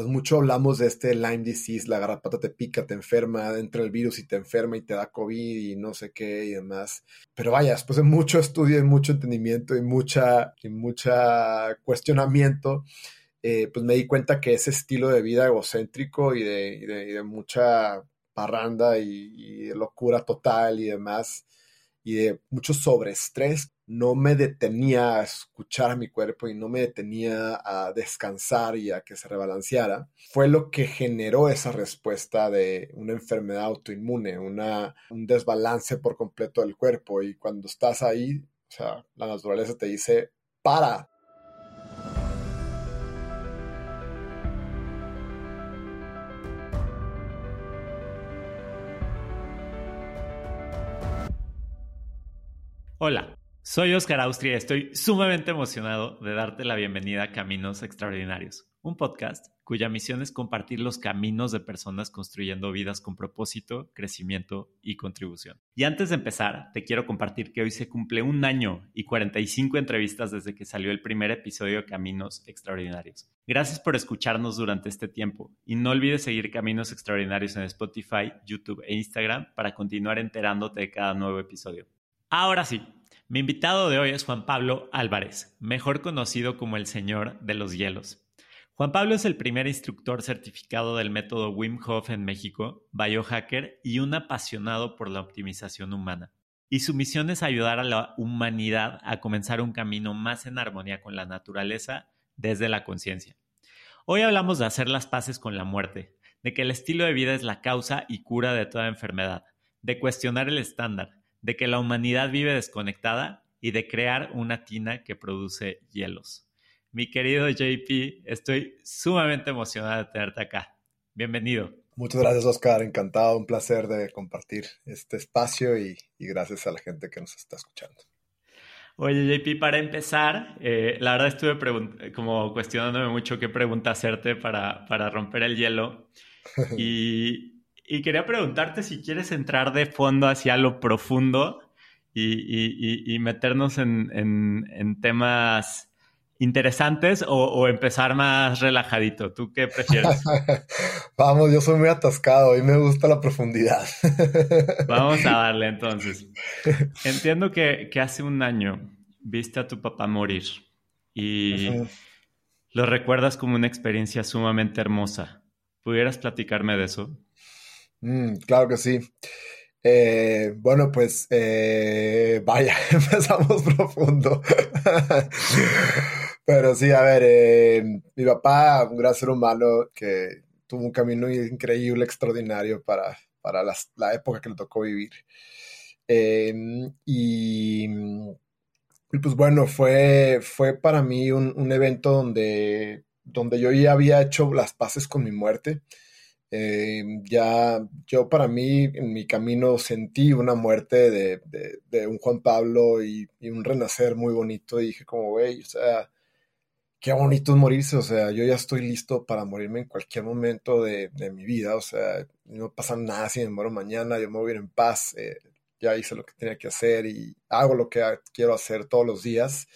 pues mucho hablamos de este Lyme disease, la garrapata te pica, te enferma, entra el virus y te enferma y te da COVID y no sé qué y demás. Pero vaya, después de mucho estudio y mucho entendimiento y mucha, y mucha cuestionamiento, eh, pues me di cuenta que ese estilo de vida egocéntrico y de, mucha parranda y, y locura total y demás, y de mucho sobreestrés, no me detenía a escuchar a mi cuerpo y no me detenía a descansar y a que se rebalanceara, fue lo que generó esa respuesta de una enfermedad autoinmune, una, un desbalance por completo del cuerpo. Y cuando estás ahí, o sea, la naturaleza te dice, para, Hola, soy Oscar Austria y estoy sumamente emocionado de darte la bienvenida a Caminos Extraordinarios, un podcast cuya misión es compartir los caminos de personas construyendo vidas con propósito, crecimiento y contribución. Y antes de empezar, te quiero compartir que hoy se cumple un año y 45 entrevistas desde que salió el primer episodio de Caminos Extraordinarios. Gracias por escucharnos durante este tiempo y no olvides seguir Caminos Extraordinarios en Spotify, YouTube e Instagram para continuar enterándote de cada nuevo episodio. Ahora sí, mi invitado de hoy es Juan Pablo Álvarez, mejor conocido como el Señor de los Hielos. Juan Pablo es el primer instructor certificado del método Wim Hof en México, biohacker y un apasionado por la optimización humana. Y su misión es ayudar a la humanidad a comenzar un camino más en armonía con la naturaleza desde la conciencia. Hoy hablamos de hacer las paces con la muerte, de que el estilo de vida es la causa y cura de toda enfermedad, de cuestionar el estándar, de que la humanidad vive desconectada y de crear una tina que produce hielos. Mi querido JP, estoy sumamente emocionado de tenerte acá. Bienvenido. Muchas gracias, Oscar. Encantado, un placer de compartir este espacio y, gracias a la gente que nos está escuchando. Oye, JP, para empezar, eh, la verdad estuve como cuestionándome mucho qué pregunta hacerte para, para romper el hielo. Y y quería preguntarte si quieres entrar de fondo hacia lo profundo y, meternos en, temas interesantes o, empezar más relajadito. ¿Tú qué prefieres? Vamos, yo soy muy atascado y me gusta la profundidad. Vamos a darle entonces. Entiendo que, hace un año viste a tu papá morir y lo recuerdas como una experiencia sumamente hermosa. ¿Pudieras platicarme de eso? Mm, claro que sí. Eh, bueno, pues eh, vaya, empezamos profundo. Pero sí, a ver, eh, mi papá, un gran ser humano que tuvo un camino increíble, extraordinario para, para la época que le tocó vivir. Em, y, pues bueno, fue, fue para mí un, un evento donde, donde yo ya había hecho las paces con mi muerte. Eh, ya yo para mí en mi camino sentí una muerte de, un Juan Pablo y, un renacer muy bonito y dije como, güey, o sea, qué bonito es morirse, o sea, yo ya estoy listo para morirme en cualquier momento de, mi vida, o sea, no pasa nada si me muero mañana, yo me voy a ir en paz, eh, ya hice lo que tenía que hacer y hago lo que quiero hacer todos los días.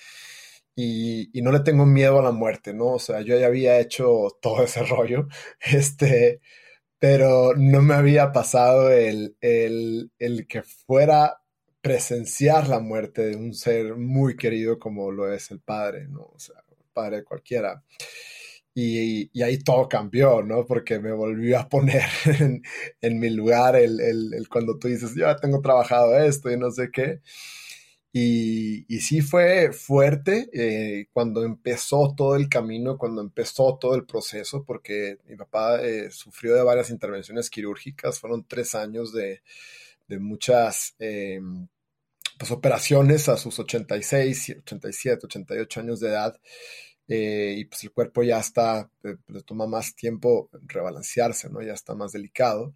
Y, y, no le tengo miedo a la muerte, ¿no? O sea, yo ya había hecho todo ese rollo, este, pero no me había pasado el, que fuera presenciar la muerte de un ser muy querido como lo es el padre, ¿no? O sea, el padre de cualquiera. Y, ahí todo cambió, ¿no? Porque me volvió a poner en, mi lugar el, el, cuando tú dices, yo tengo trabajado esto y no sé qué. Y, sí fue fuerte eh, cuando empezó todo el camino, cuando empezó todo el proceso, porque mi papá eh, sufrió de varias intervenciones quirúrgicas, fueron tres años de, muchas eh, pues, operaciones a sus 86, 87, 88 años de edad. y pues el cuerpo ya está, le toma más tiempo rebalancearse, ¿no? Ya está más delicado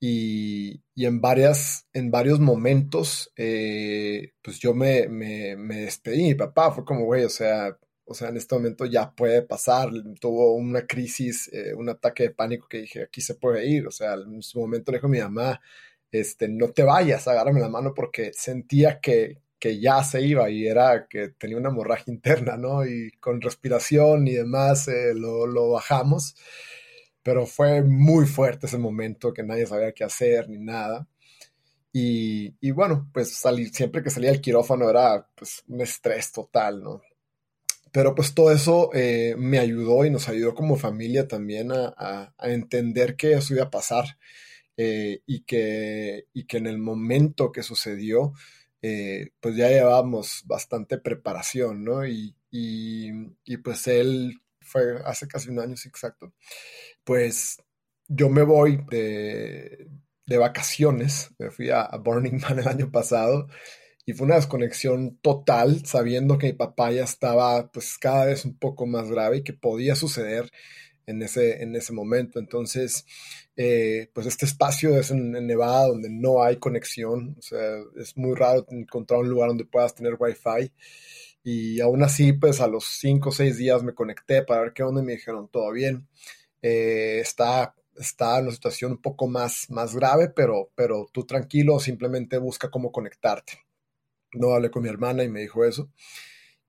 y, en, varias, en varios momentos, eh, pues yo me, me, me, despedí. Mi papá fue como, güey, o sea, o sea, en este momento ya puede pasar. Tuvo una crisis, eh, un ataque de pánico que dije, aquí se puede ir. O sea, en su momento le dijo a mi mamá, este, no te vayas, agárrame la mano porque sentía que, que ya se iba y era que tenía una hemorragia interna, ¿no? Y con respiración y demás eh, lo, lo, bajamos, pero fue muy fuerte ese momento que nadie sabía qué hacer ni nada. Y, y bueno, pues salir, siempre que salía el quirófano era pues un estrés total, ¿no? Pero pues todo eso eh, me ayudó y nos ayudó como familia también a, a, entender que eso iba a pasar eh, y, que, y que en el momento que sucedió, eh, pues ya llevábamos bastante preparación, ¿no? Y, y, pues él fue hace casi un año, sí, exacto. Pues yo me voy de, de vacaciones, me fui a, Burning Man el año pasado y fue una desconexión total, sabiendo que mi papá ya estaba pues cada vez un poco más grave y que podía suceder en ese, en ese momento. Entonces, eh, pues este espacio es en, Nevada donde no hay conexión, o sea, es muy raro encontrar un lugar donde puedas tener wifi. Y aún así, pues a los cinco o seis días me conecté para ver qué onda y me dijeron, todo bien. Eh, está, está en una situación un poco más, más grave, pero, pero tú tranquilo, simplemente busca cómo conectarte. No hablé con mi hermana y me dijo eso.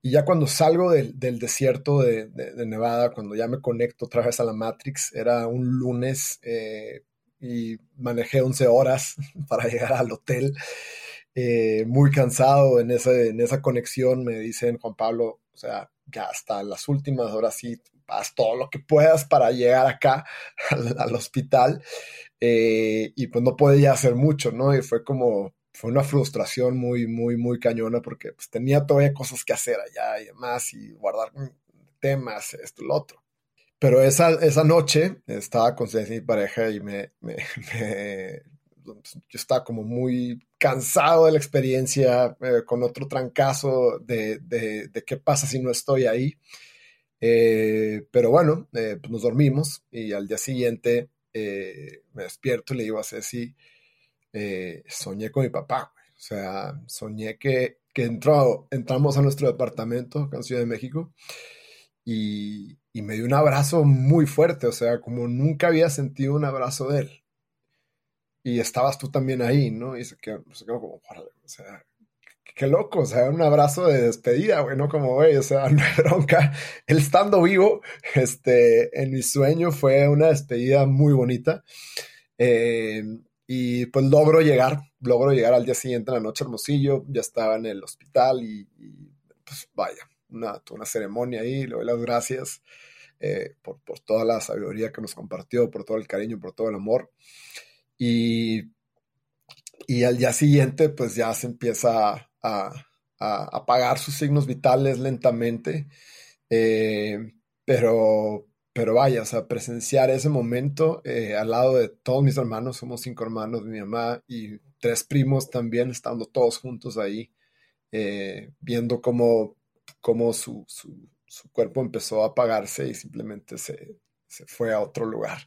Y ya cuando salgo del, del desierto de, de, de, Nevada, cuando ya me conecto otra vez a la Matrix, era un lunes eh, y manejé 11 horas para llegar al hotel. Eh, muy cansado en, ese, en esa conexión, me dicen Juan Pablo, o sea, ya hasta las últimas horas sí, haz todo lo que puedas para llegar acá al, al hospital. Eh, y pues no podía hacer mucho, ¿no? Y fue como, fue una frustración muy, muy, muy cañona porque pues, tenía todavía cosas que hacer allá y demás y guardar temas, esto, lo otro. Pero esa, esa noche estaba con mi pareja y me, me, me, yo estaba como muy cansado de la experiencia, eh, con otro trancazo de, de, qué pasa si no estoy ahí. Eh, pero bueno, eh, pues nos dormimos y al día siguiente me despierto y le digo a Ceci, soñé con mi papá. O sea, soñé que, que entró, entramos a nuestro departamento acá en Ciudad de México y, y, me dio un abrazo muy fuerte, o sea, como nunca había sentido un abrazo de él. Y estabas tú también ahí, ¿no? Y se quedó, quedó como, o sea, qué loco, o sea, un abrazo de despedida, güey, ¿no? Como, güey, o sea, no bronca. El estando vivo, este, en mi sueño fue una despedida muy bonita. Eh, y pues logro llegar, logro llegar al día siguiente en la noche Hermosillo, ya estaba en el hospital y, y pues vaya, una, una, ceremonia ahí, le doy las gracias eh, por, por, toda la sabiduría que nos compartió, por todo el cariño, por todo el amor. Y, y al día siguiente pues ya se empieza a, a, apagar sus signos vitales lentamente, eh, pero pero vaya, o sea, presenciar ese momento eh, al lado de todos mis hermanos, somos cinco hermanos, mi mamá y tres primos también, estando todos juntos ahí, eh, viendo cómo, cómo su, su, su, cuerpo empezó a apagarse y simplemente se, se, fue a otro lugar,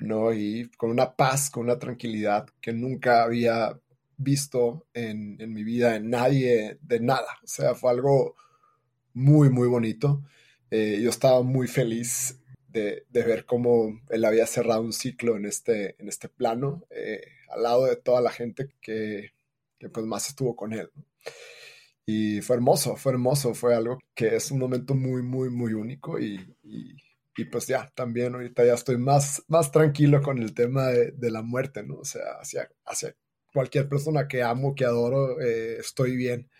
¿no? Y con una paz, con una tranquilidad que nunca había visto en, en mi vida, en nadie, de nada, o sea, fue algo muy, muy bonito. Eh, yo estaba muy feliz de, de, ver cómo él había cerrado un ciclo en este, en este plano, eh, al lado de toda la gente que, que pues más estuvo con él. Y fue hermoso, fue hermoso, fue algo que es un momento muy, muy, muy único y, y, y pues ya, también ahorita ya estoy más, más tranquilo con el tema de, de la muerte, ¿no? O sea, hacia, hacia cualquier persona que amo, que adoro, eh, estoy bien.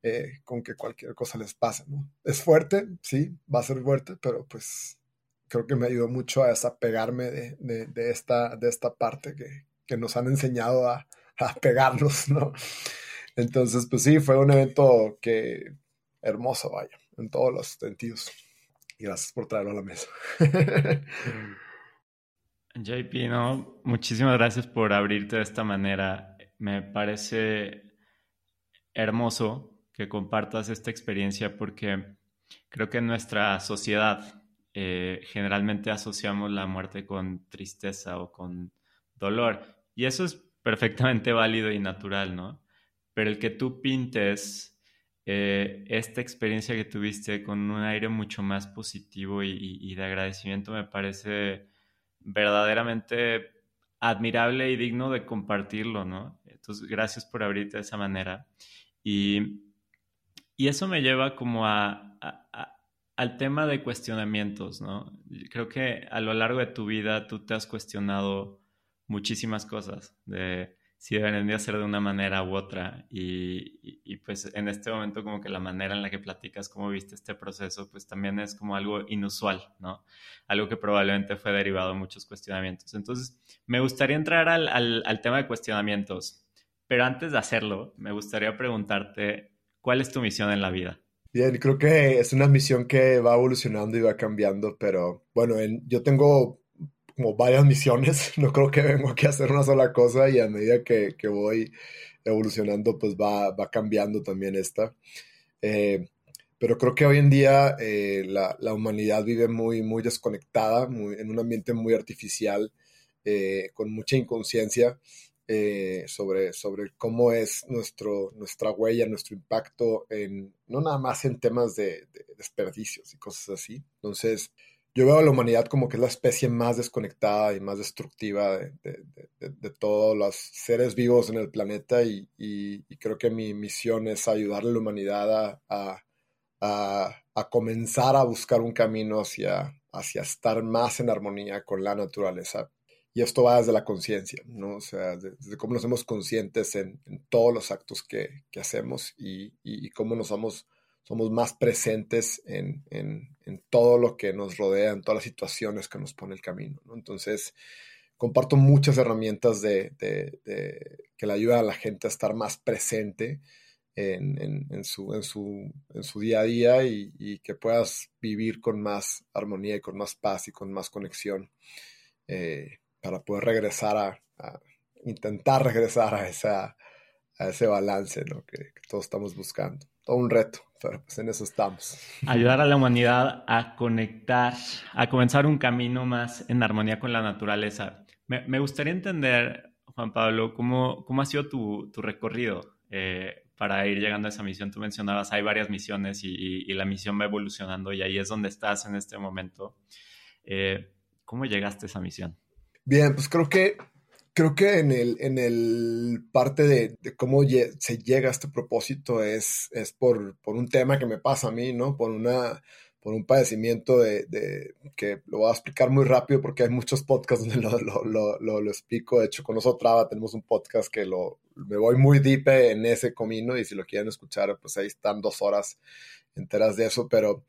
Eh, con que cualquier cosa les pase, ¿no? Es fuerte, sí, va a ser fuerte, pero pues creo que me ayudó mucho a desapegarme de, de, de esta, de esta parte que, que nos han enseñado a, a, pegarnos, ¿no? Entonces, pues sí, fue un evento que hermoso, vaya, en todos los sentidos. Y gracias por traerlo a la mesa. JP, no, muchísimas gracias por abrirte de esta manera. Me parece hermoso que compartas esta experiencia porque creo que en nuestra sociedad eh, generalmente asociamos la muerte con tristeza o con dolor. Y eso es perfectamente válido y natural, ¿no? Pero el que tú pintes eh, esta experiencia que tuviste con un aire mucho más positivo y, de agradecimiento me parece verdaderamente admirable y digno de compartirlo, ¿no? Entonces, gracias por abrirte de esa manera. Y Y eso me lleva como a, al tema de cuestionamientos, ¿no? Creo que a lo largo de tu vida tú te has cuestionado muchísimas cosas de si deberían de ser de una manera u otra y, y, pues en este momento como que la manera en la que platicas cómo viste este proceso pues también es como algo inusual, ¿no? Algo que probablemente fue derivado de muchos cuestionamientos. Entonces me gustaría entrar al, al tema de cuestionamientos, pero antes de hacerlo me gustaría preguntarte cuál es tu misión en la vida. Bien, creo que es una misión que va evolucionando y va cambiando, pero bueno, yo tengo como varias misiones, no creo que vengo aquí a hacer una sola cosa y a medida que, que voy evolucionando, pues va, va cambiando también esta. Eh, pero creo que hoy en día eh, la, la, humanidad vive muy, muy desconectada, muy, en un ambiente muy artificial, eh, con mucha inconsciencia. Eh, sobre, sobre cómo es nuestro, nuestra huella, nuestro impacto, en, no nada más en temas de, desperdicios y cosas así. Entonces, yo veo a la humanidad como que es la especie más desconectada y más destructiva de, de todos los seres vivos en el planeta y, creo que mi misión es ayudarle a la humanidad a, a, a, comenzar a buscar un camino hacia, hacia estar más en armonía con la naturaleza y esto va desde la conciencia, ¿no? O sea, desde cómo nos hacemos conscientes en, todos los actos que, que hacemos y, y, cómo nos somos, somos más presentes en, en, en, todo lo que nos rodea, en todas las situaciones que nos pone el camino, ¿no? Entonces, comparto muchas herramientas de, que le ayudan a la gente a estar más presente en, en, su, su, su día a día y, y, que puedas vivir con más armonía y con más paz y con más conexión. Eh, para poder regresar a, intentar regresar a, esa, a ese balance ¿no? que, todos estamos buscando. Todo un reto, pero pues en eso estamos. Ayudar a la humanidad a conectar, a comenzar un camino más en armonía con la naturaleza. Me, me gustaría entender, Juan Pablo, cómo, cómo ha sido tu, tu recorrido eh, para ir llegando a esa misión. Tú mencionabas, hay varias misiones y, y, la misión va evolucionando y ahí es donde estás en este momento. Eh, ¿Cómo llegaste a esa misión? Bien, pues creo que creo que en el, en el parte de, cómo se llega a este propósito es, es por, por, un tema que me pasa a mí, ¿no? Por una por un padecimiento de, que lo voy a explicar muy rápido porque hay muchos podcasts donde lo, lo, explico. De hecho, con nosotros tenemos un podcast que lo, me voy muy deep en ese comino y si lo quieren escuchar, pues ahí están dos horas enteras de eso, pero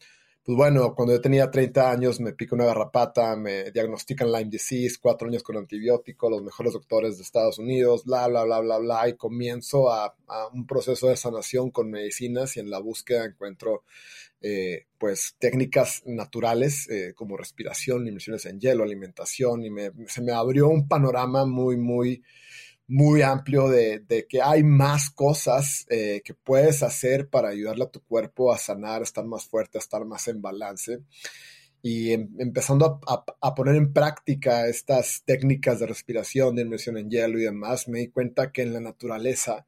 pues bueno, cuando yo tenía 30 años me pica una garrapata, me diagnostican Lyme disease, cuatro años con antibiótico, los mejores doctores de Estados Unidos, bla, bla, bla, bla, bla, y comienzo a, un proceso de sanación con medicinas y en la búsqueda encuentro eh, pues técnicas naturales eh, como respiración, inmersiones en hielo, alimentación, y me, se me abrió un panorama muy, muy muy amplio de, que hay más cosas eh, que puedes hacer para ayudarle a tu cuerpo a sanar, a estar más fuerte, a estar más en balance. Y em, empezando a, poner en práctica estas técnicas de respiración, de inmersión en hielo y demás, me di cuenta que en la naturaleza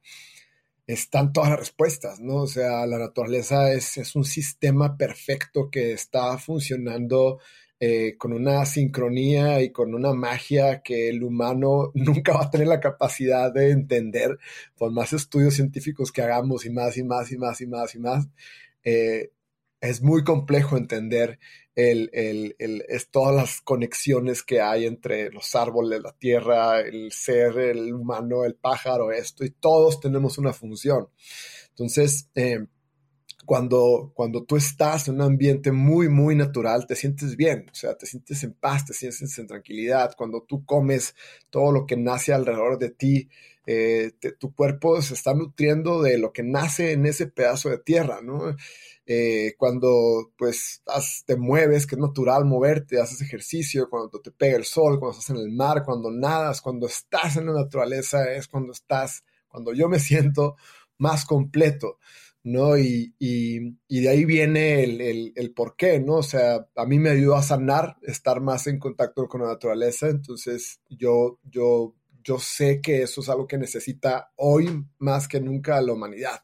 están todas las respuestas, ¿no? O sea, la naturaleza es, es un sistema perfecto que está funcionando eh, con una sincronía y con una magia que el humano nunca va a tener la capacidad de entender, por más estudios científicos que hagamos y más y más y más y más y más. Eh, es muy complejo entender el, el, el, es todas las conexiones que hay entre los árboles, la tierra, el ser, el humano, el pájaro, esto, y todos tenemos una función. Entonces, eh, cuando, cuando tú estás en un ambiente muy, muy natural, te sientes bien, o sea, te sientes en paz, te sientes en tranquilidad. Cuando tú comes todo lo que nace alrededor de ti, eh, tu cuerpo se está nutriendo de lo que nace en ese pedazo de tierra, ¿no? Eh, cuando pues te mueves, que es natural moverte, haces ejercicio, cuando te pega el sol, cuando estás en el mar, cuando nadas, cuando estás en la naturaleza, es cuando estás, cuando yo me siento más completo. ¿No? Y, y, y, de ahí viene el, el, el, por qué, ¿no? O sea, a mí me ayudó a sanar, estar más en contacto con la naturaleza, entonces yo, yo, yo sé que eso es algo que necesita hoy más que nunca la humanidad,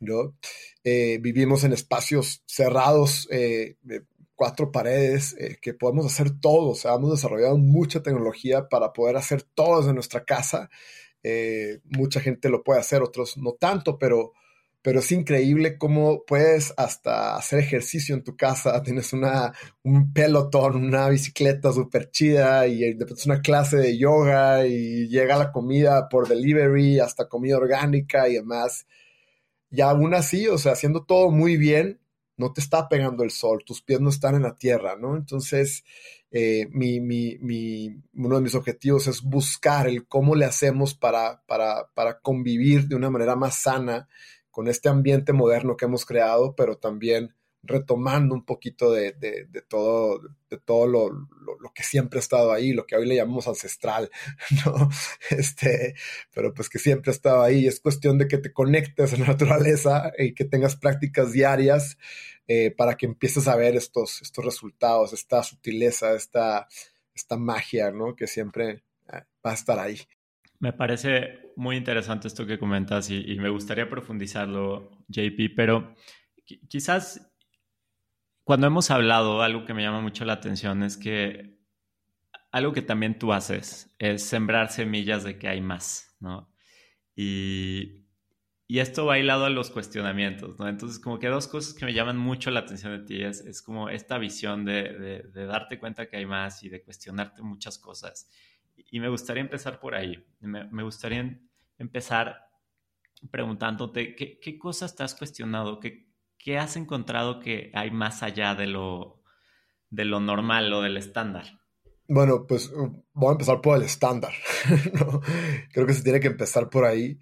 ¿no? Eh, vivimos en espacios cerrados, eh, cuatro paredes, eh, que podemos hacer todo, o sea, hemos desarrollado mucha tecnología para poder hacer todo desde nuestra casa, mucha gente lo puede hacer, otros no tanto, pero pero es increíble cómo puedes hasta hacer ejercicio en tu casa, tienes una, un pelotón, una bicicleta súper chida y después una clase de yoga y llega la comida por delivery, hasta comida orgánica y demás. Y aún así, o sea, haciendo todo muy bien, no te está pegando el sol, tus pies no están en la tierra, ¿no? Entonces, eh, mi, mi, mi, uno de mis objetivos es buscar el cómo le hacemos para, para, para convivir de una manera más sana con este ambiente moderno que hemos creado, pero también retomando un poquito de, todo, de todo lo, que siempre ha estado ahí, lo que hoy le llamamos ancestral, ¿no? Este, pero pues que siempre ha estado ahí. Es cuestión de que te conectes a la naturaleza y que tengas prácticas diarias eh, para que empieces a ver estos, estos resultados, esta sutileza, esta, esta magia, ¿no? Que siempre eh, va a estar ahí. Me parece muy interesante esto que comentas y, me gustaría profundizarlo, JP, pero quizás cuando hemos hablado, algo que me llama mucho la atención es que algo que también tú haces es sembrar semillas de que hay más, ¿no? Y, esto va hilado a los cuestionamientos, ¿no? Entonces, como que dos cosas que me llaman mucho la atención de ti es, es como esta visión de, de, darte cuenta que hay más y de cuestionarte muchas cosas. Y me gustaría empezar por ahí. Me, gustaría empezar preguntándote qué, qué cosas te has cuestionado, qué, qué has encontrado que hay más allá de lo, de lo normal o del estándar. Bueno, pues uh, voy a empezar por el estándar. Creo que se tiene que empezar por ahí.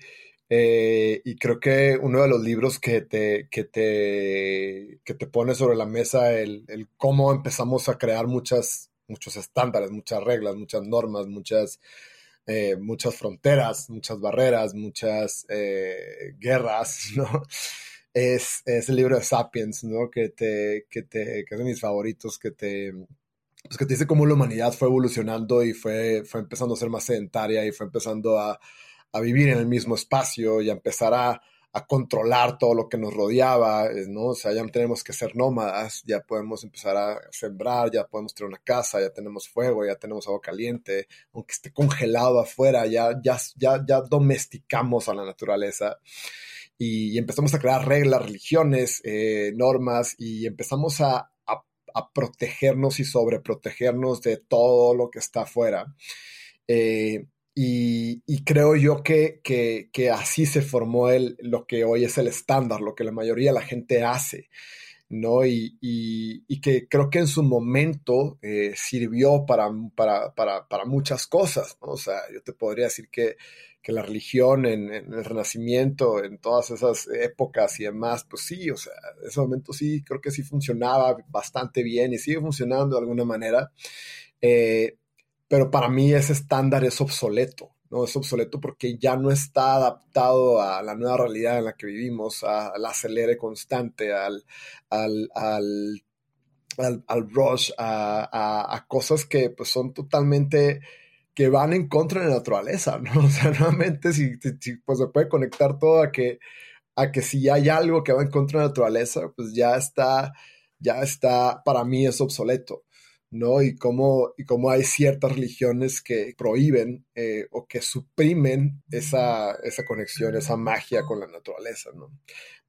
Eh, y creo que uno de los libros que te, que te, que te pone sobre la mesa el, el cómo empezamos a crear muchas muchos estándares, muchas reglas, muchas normas, muchas, eh, muchas fronteras, muchas barreras, muchas eh, guerras, ¿no? Es, el libro de Sapiens, ¿no? Que, te, que, te, que es de mis favoritos, que te, pues que te dice cómo la humanidad fue evolucionando y fue, fue empezando a ser más sedentaria y fue empezando a, a vivir en el mismo espacio y a empezar a, a controlar todo lo que nos rodeaba, eh, ¿no? O sea, ya tenemos que ser nómadas, ya podemos empezar a sembrar, ya podemos tener una casa, ya tenemos fuego, ya tenemos agua caliente, aunque esté congelado afuera, ya, ya, ya, ya domesticamos a la naturaleza y, empezamos a crear reglas, religiones, eh, normas y empezamos a, protegernos y sobreprotegernos de todo lo que está afuera. Eh, y, creo yo que, que, así se formó el, lo que hoy es el estándar, lo que la mayoría de la gente hace, ¿no? Y, y, que creo que en su momento eh, sirvió para, para, para, para, muchas cosas, ¿no? O sea, yo te podría decir que, que la religión en, en, el Renacimiento, en todas esas épocas y demás, pues sí, o sea, en ese momento sí, creo que sí funcionaba bastante bien y sigue funcionando de alguna manera. Eh, pero para mí ese estándar es obsoleto, ¿no? Es obsoleto porque ya no está adaptado a la nueva realidad en la que vivimos, al acelere constante, al, al, al, al, rush, a, a, cosas que pues, son totalmente que van en contra de la naturaleza, ¿no? O sea, nuevamente, si, si, pues se puede conectar todo a que, a que si hay algo que va en contra de la naturaleza, pues ya está, ya está, para mí es obsoleto. ¿No? Y cómo, y cómo hay ciertas religiones que prohíben eh, o que suprimen esa, esa conexión, esa magia con la naturaleza, ¿no?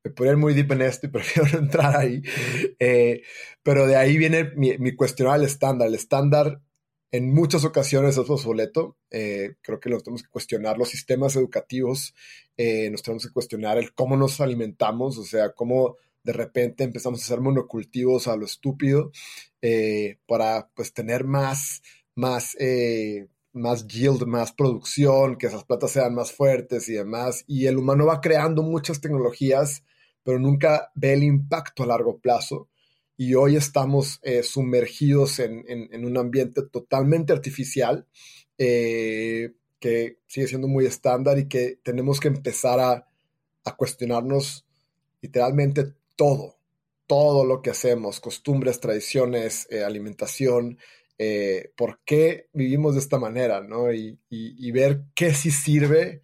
Me podría ir muy deep en esto y prefiero no entrar ahí, eh, pero de ahí viene mi, mi cuestionar el estándar. El estándar en muchas ocasiones es obsoleto. Eh, creo que nos tenemos que cuestionar los sistemas educativos, nos tenemos que cuestionar el cómo nos alimentamos, o sea, cómo de repente empezamos a hacer monocultivos a lo estúpido eh, para pues tener más, más, eh, más yield, más producción, que esas plantas sean más fuertes y demás. Y el humano va creando muchas tecnologías, pero nunca ve el impacto a largo plazo. Y hoy estamos eh, sumergidos en, en, un ambiente totalmente artificial, que sigue siendo muy estándar y que tenemos que empezar a, a cuestionarnos literalmente todo, todo lo que hacemos, costumbres, tradiciones, eh, alimentación, eh, por qué vivimos de esta manera, ¿no? Y, ver qué sí sirve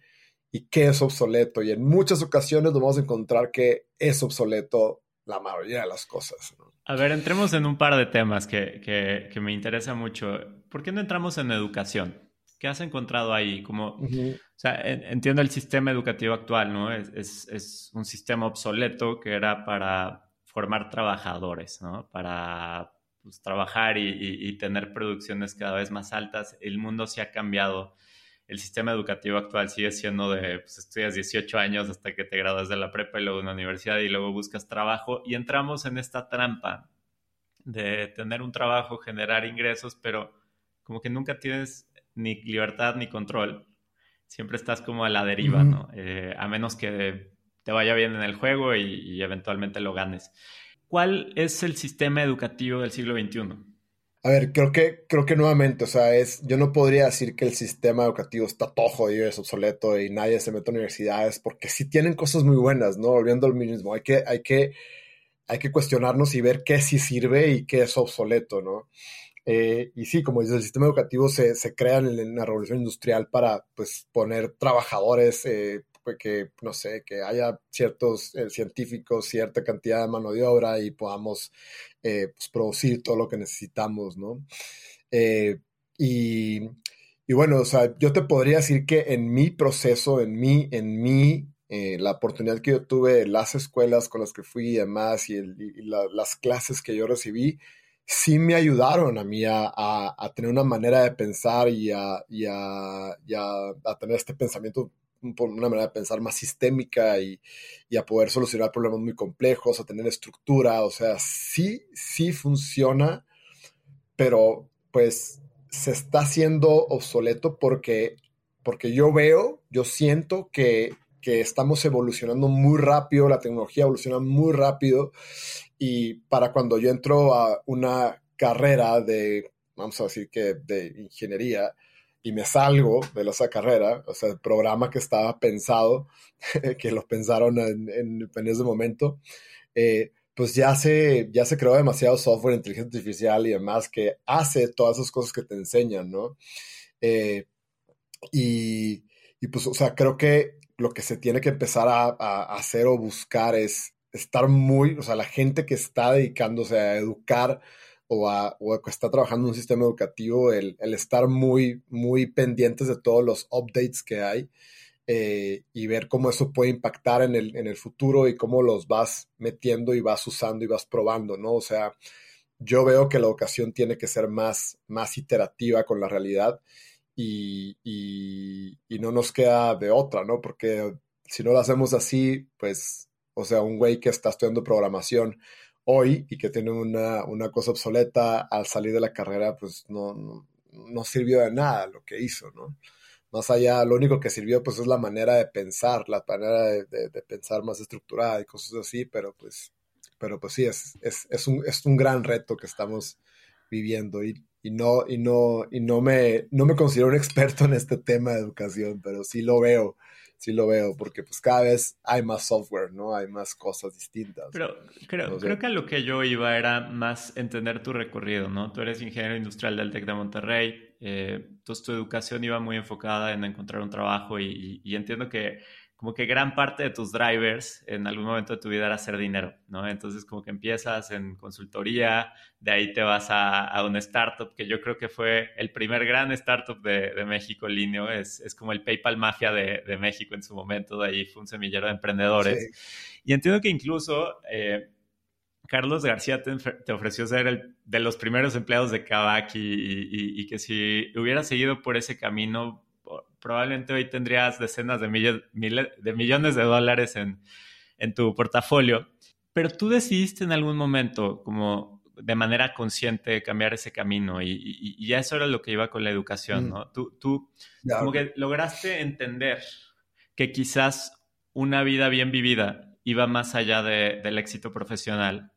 y qué es obsoleto. Y en muchas ocasiones vamos a encontrar que es obsoleto la mayoría de las cosas. A ver, entremos en un par de temas que, que, me interesa mucho. ¿Por qué no entramos en educación? ¿Qué has encontrado ahí? Como, o sea, entiendo el sistema educativo actual, ¿no? Es, es, un sistema obsoleto que era para formar trabajadores, ¿no? Para pues, trabajar y, y, tener producciones cada vez más altas. El mundo se ha cambiado. El sistema educativo actual sigue siendo de, pues estudias 18 años hasta que te graduas de la prepa y luego una universidad y luego buscas trabajo y entramos en esta trampa de tener un trabajo, generar ingresos, pero como que nunca tienes ni libertad ni control. Siempre estás como a la deriva, ¿no? Eh, a menos que te vaya bien en el juego y, eventualmente lo ganes. ¿Cuál es el sistema educativo del siglo XXI? A ver, creo que, creo que nuevamente, o sea, es, yo no podría decir que el sistema educativo está todo jodido, es obsoleto y nadie se mete a universidades, porque sí tienen cosas muy buenas, ¿no? Volviendo al mismo, hay que, hay que, hay que cuestionarnos y ver qué sí sirve y qué es obsoleto, ¿no? Eh, y sí, como dice, el sistema educativo se, se crea en, la revolución industrial para pues, poner trabajadores, eh, pues, que, no sé, que haya ciertos eh, científicos, cierta cantidad de mano de obra y podamos pues, producir todo lo que necesitamos, ¿no? y, y, bueno, o sea, yo te podría decir que en mi proceso, en mi, en mi la oportunidad que yo tuve, las escuelas con las que fui y demás, y, las clases que yo recibí, sí me ayudaron a mí a, tener una manera de pensar y a, tener este pensamiento, una manera de pensar más sistémica y, a poder solucionar problemas muy complejos, a tener estructura, o sea, sí, sí funciona, pero pues se está haciendo obsoleto porque, porque yo veo, yo siento que, que estamos evolucionando muy rápido, la tecnología evoluciona muy rápido y para cuando yo entro a una carrera de, vamos a decir que de ingeniería, y me salgo de esa carrera, o sea, el programa que estaba pensado, que lo pensaron en, ese momento, eh, pues ya se, ya se creó demasiado software, inteligencia artificial y demás que hace todas esas cosas que te enseñan, ¿no? Eh, y, pues, o sea, creo que lo que se tiene que empezar a, hacer o buscar es estar muy, o sea, la gente que está dedicándose a educar o, a, o está trabajando en un sistema educativo, el, el, estar muy, muy pendientes de todos los updates que hay eh, y ver cómo eso puede impactar en el, en el futuro y cómo los vas metiendo y vas usando y vas probando, ¿no? O sea, yo veo que la educación tiene que ser más, más iterativa con la realidad y, y, no nos queda de otra, ¿no? Porque si no lo hacemos así, pues o sea, un güey que está estudiando programación hoy y que tiene una, cosa obsoleta al salir de la carrera, pues no, no, sirvió de nada lo que hizo, ¿no? Más allá, lo único que sirvió pues es la manera de pensar, la manera de, pensar más estructurada y cosas así, pero pues, pero pues sí, es, es, un, es un gran reto que estamos viviendo y, y, no, y, no, y no, me, no me considero un experto en este tema de educación, pero sí lo veo sí lo veo, porque pues cada vez hay más software, ¿no? Hay más cosas distintas. Pero creo, creo que a lo que yo iba era más entender tu recorrido, ¿no? Tú eres ingeniero industrial del TEC de Monterrey, eh, entonces tu educación iba muy enfocada en encontrar un trabajo y entiendo que como que gran parte de tus drivers en algún momento de tu vida era hacer dinero, ¿no? Entonces como que empiezas en consultoría, de ahí te vas a, a una startup, que yo creo que fue el primer gran startup de, de México, Linio, es, es, como el PayPal Mafia de, de, México en su momento, de ahí fue un semillero de emprendedores. Y entiendo que incluso... Eh, Carlos García te, te, ofreció ser el, de los primeros empleados de Kavak y, y, y, que si hubiera seguido por ese camino, probablemente hoy tendrías decenas de, de millones de dólares en, tu portafolio, pero tú decidiste en algún momento como de manera consciente cambiar ese camino y, y, eso era lo que iba con la educación, mm. ¿no? Tú, tú como que lograste entender que quizás una vida bien vivida iba más allá del éxito profesional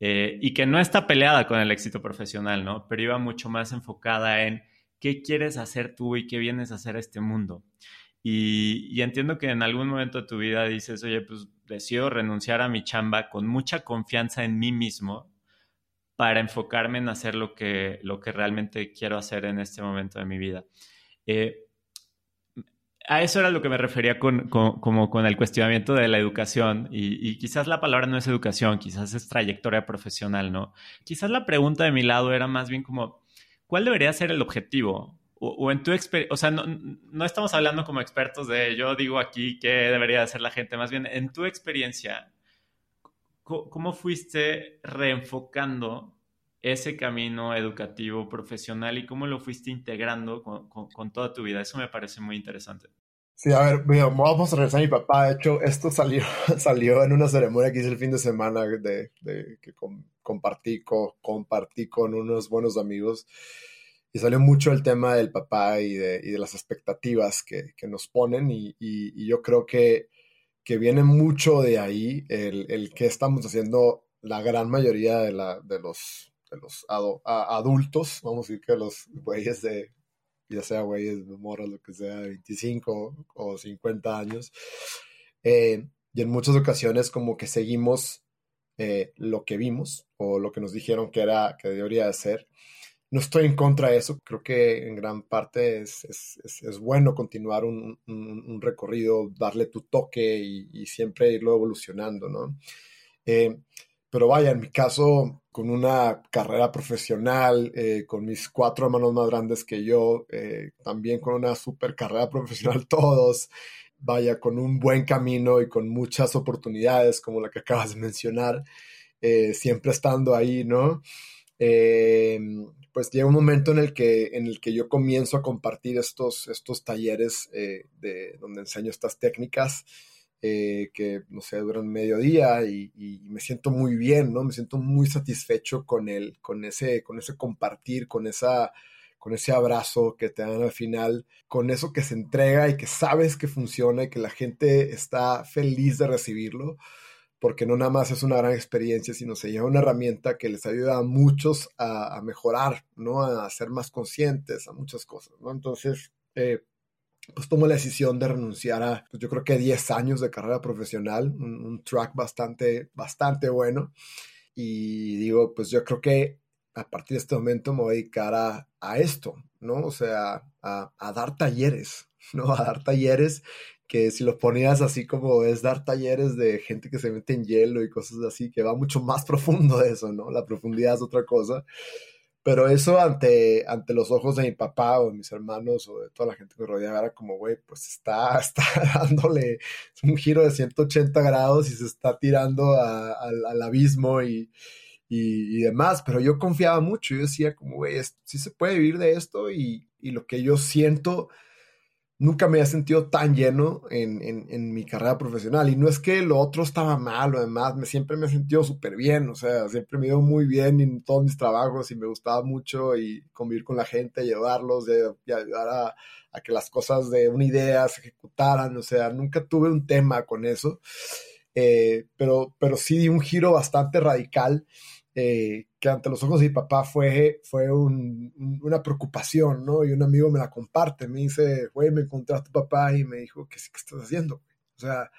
eh, y que no está peleada con el éxito profesional, ¿no? Pero iba mucho más enfocada en qué quieres hacer tú y qué vienes a hacer a este mundo. Y, entiendo que en algún momento de tu vida dices, oye, pues decido renunciar a mi chamba con mucha confianza en mí mismo para enfocarme en hacer lo que, lo que realmente quiero hacer en este momento de mi vida. Eh, a eso era lo que me refería con, como con el cuestionamiento de la educación y, y, quizás la palabra no es educación, quizás es trayectoria profesional, ¿no? Quizás la pregunta de mi lado era más bien como, ¿cuál debería ser el objetivo o, en tu experiencia, o sea, no, no, estamos hablando como expertos de yo digo aquí qué debería hacer la gente, más bien en tu experiencia, ¿cómo fuiste reenfocando ese camino educativo, profesional y cómo lo fuiste integrando con, con, toda tu vida? Eso me parece muy interesante. Sí, a ver, vamos a regresar a mi papá. De hecho, esto salió, salió en una ceremonia que hice el fin de semana de, de que compartí, compartí con unos buenos amigos y salió mucho el tema del papá y de, y de las expectativas que, que nos ponen y, y, yo creo que, que, viene mucho de ahí el, el, que estamos haciendo la gran mayoría de, la, de los, de los adultos, vamos a decir que los güeyes de, ya sea güeyes de moros, lo que sea, 25 o 50 años, eh, y en muchas ocasiones como que seguimos eh, lo que vimos o lo que nos dijeron que era que debería de ser no estoy en contra de eso. Creo que en gran parte es, bueno continuar un, recorrido, darle tu toque y, siempre irlo evolucionando, ¿no? Eh, pero vaya, en mi caso, con una carrera profesional, eh, con mis cuatro hermanos más grandes que yo, también con una super carrera profesional todos, vaya, con un buen camino y con muchas oportunidades como la que acabas de mencionar, siempre estando ahí, ¿no? pues llega un momento en el que, en el que yo comienzo a compartir estos, estos talleres eh, de, donde enseño estas técnicas eh, que, no sé, duran medio día y, me siento muy bien, ¿no? Me siento muy satisfecho con, el, con, ese, con ese compartir, con, esa, con ese abrazo que te dan al final, con eso que se entrega y que sabes que funciona y que la gente está feliz de recibirlo porque no nada más es una gran experiencia, sino se lleva una herramienta que les ayuda a muchos a, mejorar, ¿no? A ser más conscientes, a muchas cosas. Entonces, eh, pues tomo la decisión de renunciar a, pues yo creo que 10 años de carrera profesional, un, track bastante, bastante bueno. Y digo, pues yo creo que a partir de este momento me voy a dedicar a, a esto, ¿no? O sea, a, a, dar talleres, ¿no? A dar talleres que si lo ponías así como es dar talleres de gente que se mete en hielo y cosas así, que va mucho más profundo de eso, ¿no? La profundidad es otra cosa. Pero eso ante, ante los ojos de mi papá o de mis hermanos o de toda la gente que me rodeaba era como, güey, pues está, está dándole un giro de 180 grados y se está tirando al abismo y, y, demás. Pero yo confiaba mucho, yo decía como, güey, sí se puede vivir de esto y, y lo que yo siento nunca me había sentido tan lleno en, en, mi carrera profesional. Y no es que lo otro estaba mal o demás, me, siempre me he sentido súper bien, o sea, siempre me he ido muy bien en todos mis trabajos y me gustaba mucho y convivir con la gente, llevarlos y ayudar a, a, que las cosas de una idea se ejecutaran, o sea, nunca tuve un tema con eso, eh, pero, pero sí di un giro bastante radical eh, que ante los ojos de mi papá fue, fue una preocupación, ¿no? Y un amigo me la comparte, me dice, güey, me encontré a tu papá y me dijo, ¿qué, qué estás haciendo? O sea,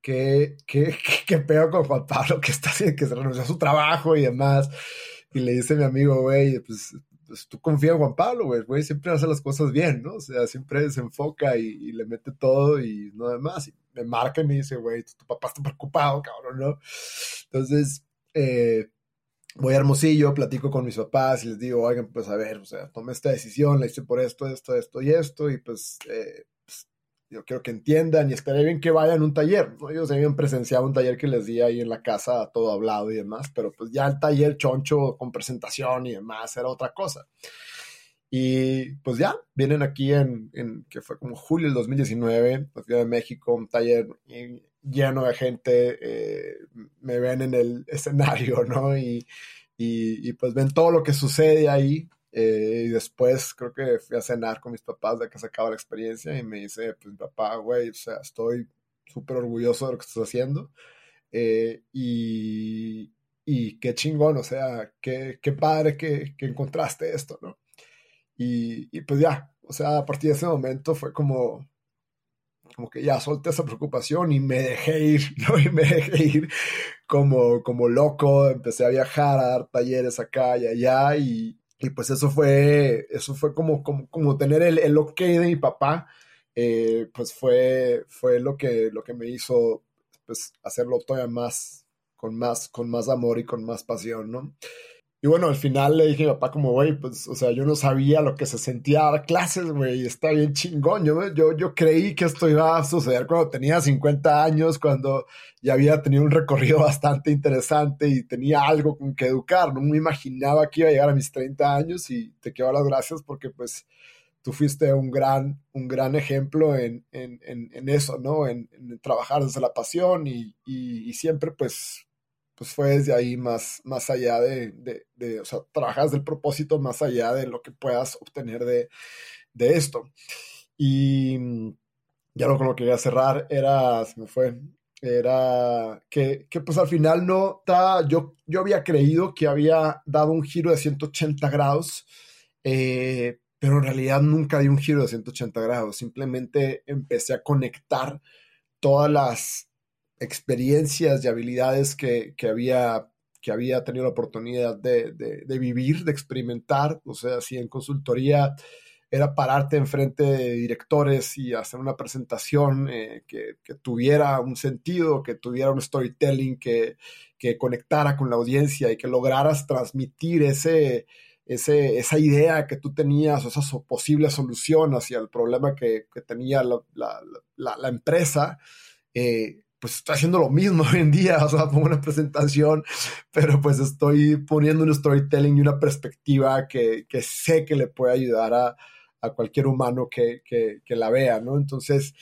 ¿qué, qué, qué, peor con Juan Pablo que está haciendo, que se renunció a su trabajo y demás? Y le dice mi amigo, güey, pues, pues tú confía en Juan Pablo, güey, güey, siempre hace las cosas bien, ¿no? O sea, siempre se enfoca y, le mete todo y no demás. Y me marca y me dice, güey, tu papá está preocupado, cabrón, ¿no? Entonces, eh, voy a Hermosillo, platico con mis papás y les digo, oigan, pues a ver, o sea, tomé esta decisión, la hice por esto, esto, esto y esto, y pues, eh, pues yo quiero que entiendan y esperé bien que vayan a un taller, ¿no? Ellos habían presenciado un taller que les di ahí en la casa, todo hablado y demás, pero pues ya el taller choncho con presentación y demás era otra cosa. Y pues ya, vienen aquí en, en que fue como julio del 2019, la Ciudad de México, un taller lleno de gente, eh, me ven en el escenario, ¿no? Y, y, pues ven todo lo que sucede ahí. Eh, y después creo que fui a cenar con mis papás de que se acaba la experiencia y me dice, pues mi papá, güey, o sea, estoy súper orgulloso de lo que estás haciendo. Eh, y, y qué chingón, o sea, qué, qué padre que, que encontraste esto, ¿no? Y, y, pues ya, o sea, a partir de ese momento fue como, como que ya solté esa preocupación y me dejé ir, ¿no? Y me dejé ir como, como loco, empecé a viajar, a dar talleres acá y allá y, y pues eso fue, eso fue como, como, como tener el, el ok de mi papá, eh, pues fue, fue lo, que, lo que me hizo pues hacerlo todavía más, con más, con más amor y con más pasión, ¿no? Y bueno, al final le dije a mi papá como, güey, pues, o sea, yo no sabía lo que se sentía dar clases, güey, está bien chingón. Yo, yo, yo creí que esto iba a suceder cuando tenía 50 años, cuando ya había tenido un recorrido bastante interesante y tenía algo con que educar. No me imaginaba que iba a llegar a mis 30 años y te quiero dar las gracias porque, pues, tú fuiste un gran, un gran ejemplo en, en, en, eso, ¿no? En, trabajar desde la pasión y, y, y siempre, pues, pues fue desde ahí más, más allá de, de, o sea, trabajas del propósito más allá de lo que puedas obtener de, de esto. Y mm, ya lo con lo que quería cerrar era, se me fue, era que, que pues al final no, está yo, yo había creído que había dado un giro de 180 grados, eh, pero en realidad nunca di un giro de 180 grados, simplemente empecé a conectar todas las experiencias y habilidades que, había, que había tenido la oportunidad de, vivir, de experimentar. O sea, si en consultoría era pararte enfrente de directores y hacer una presentación eh, que, tuviera un sentido, que tuviera un storytelling que, que conectara con la audiencia y que lograras transmitir ese, ese, esa idea que tú tenías, o esa posible solución hacia el problema que, tenía la, la, empresa, eh, pues estoy haciendo lo mismo hoy en día, o sea, pongo una presentación, pero pues estoy poniendo un storytelling y una perspectiva que, que sé que le puede ayudar a, a cualquier humano que, que, que, la vea, ¿no? Entonces,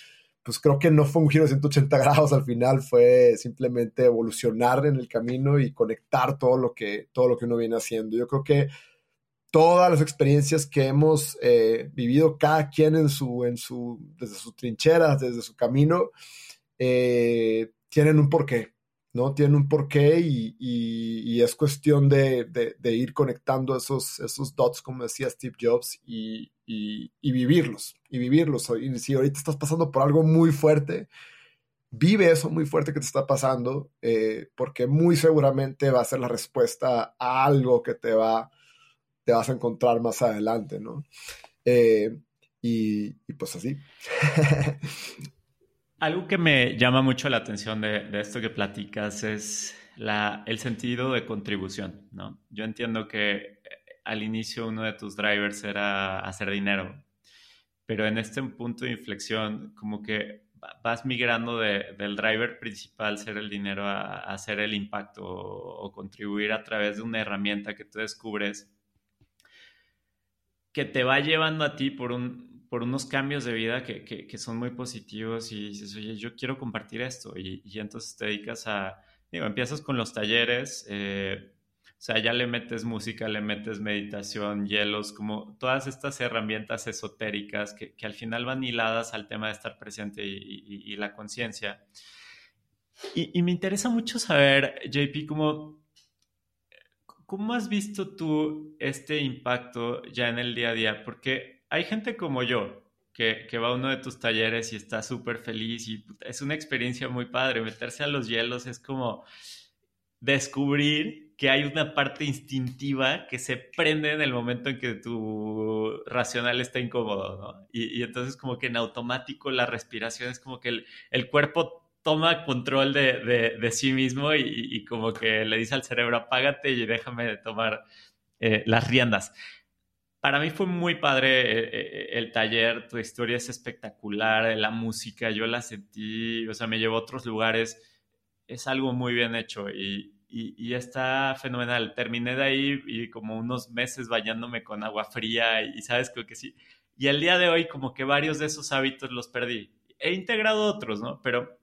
pues creo que no fue un giro de 180 grados al final, fue simplemente evolucionar en el camino y conectar todo lo que, todo lo que uno viene haciendo. Yo creo que todas las experiencias que hemos eh, vivido, cada quien en su, en su, desde sus trincheras, desde su camino, eh, tienen un porqué, ¿no? Tienen un porqué y, y, es cuestión de, de, ir conectando esos, esos dots, como decía Steve Jobs, y, y, vivirlos, y vivirlos. Y si ahorita estás pasando por algo muy fuerte, vive eso muy fuerte que te está pasando, eh, porque muy seguramente va a ser la respuesta a algo que te va, te vas a encontrar más adelante, ¿no? Eh, y, y, pues así. Algo que me llama mucho la atención de, esto que platicas es el sentido de contribución, ¿no? Yo entiendo que eh, al inicio uno de tus drivers era hacer dinero, pero en este punto de inflexión como que vas migrando del driver principal, ser el dinero, a, hacer el impacto o, contribuir a través de una herramienta que tú descubres que te va llevando a ti por un, por unos cambios de vida que, que, son muy positivos y dices, oye, yo quiero compartir esto. Y, y entonces te dedicas a, digo, empiezas con los talleres, eh, o sea, ya le metes música, le metes meditación, hielos, como todas estas herramientas esotéricas que, que al final van hiladas al tema de estar presente y, y, y la conciencia. Y, me interesa mucho saber, JP, cómo, ¿cómo has visto tú este impacto ya en el día a día? Porque hay gente como yo que, va a uno de tus talleres y está súper feliz y es una experiencia muy padre. Meterse a los hielos es como descubrir que hay una parte instintiva que se prende en el momento en que tu racional está incómodo, ¿no? Y, entonces como que en automático la respiración es como que el, cuerpo toma control de, sí mismo y, como que le dice al cerebro, apágate y déjame tomar eh, las riendas. Para mí fue muy padre eh, eh, el, taller, tu historia es espectacular, la música, yo la sentí, o sea, me llevó a otros lugares, es algo muy bien hecho y, y, está fenomenal. Terminé de ahí y como unos meses bañándome con agua fría y, sabes, creo que sí. Y el día de hoy como que varios de esos hábitos los perdí. He integrado otros, ¿no? Pero,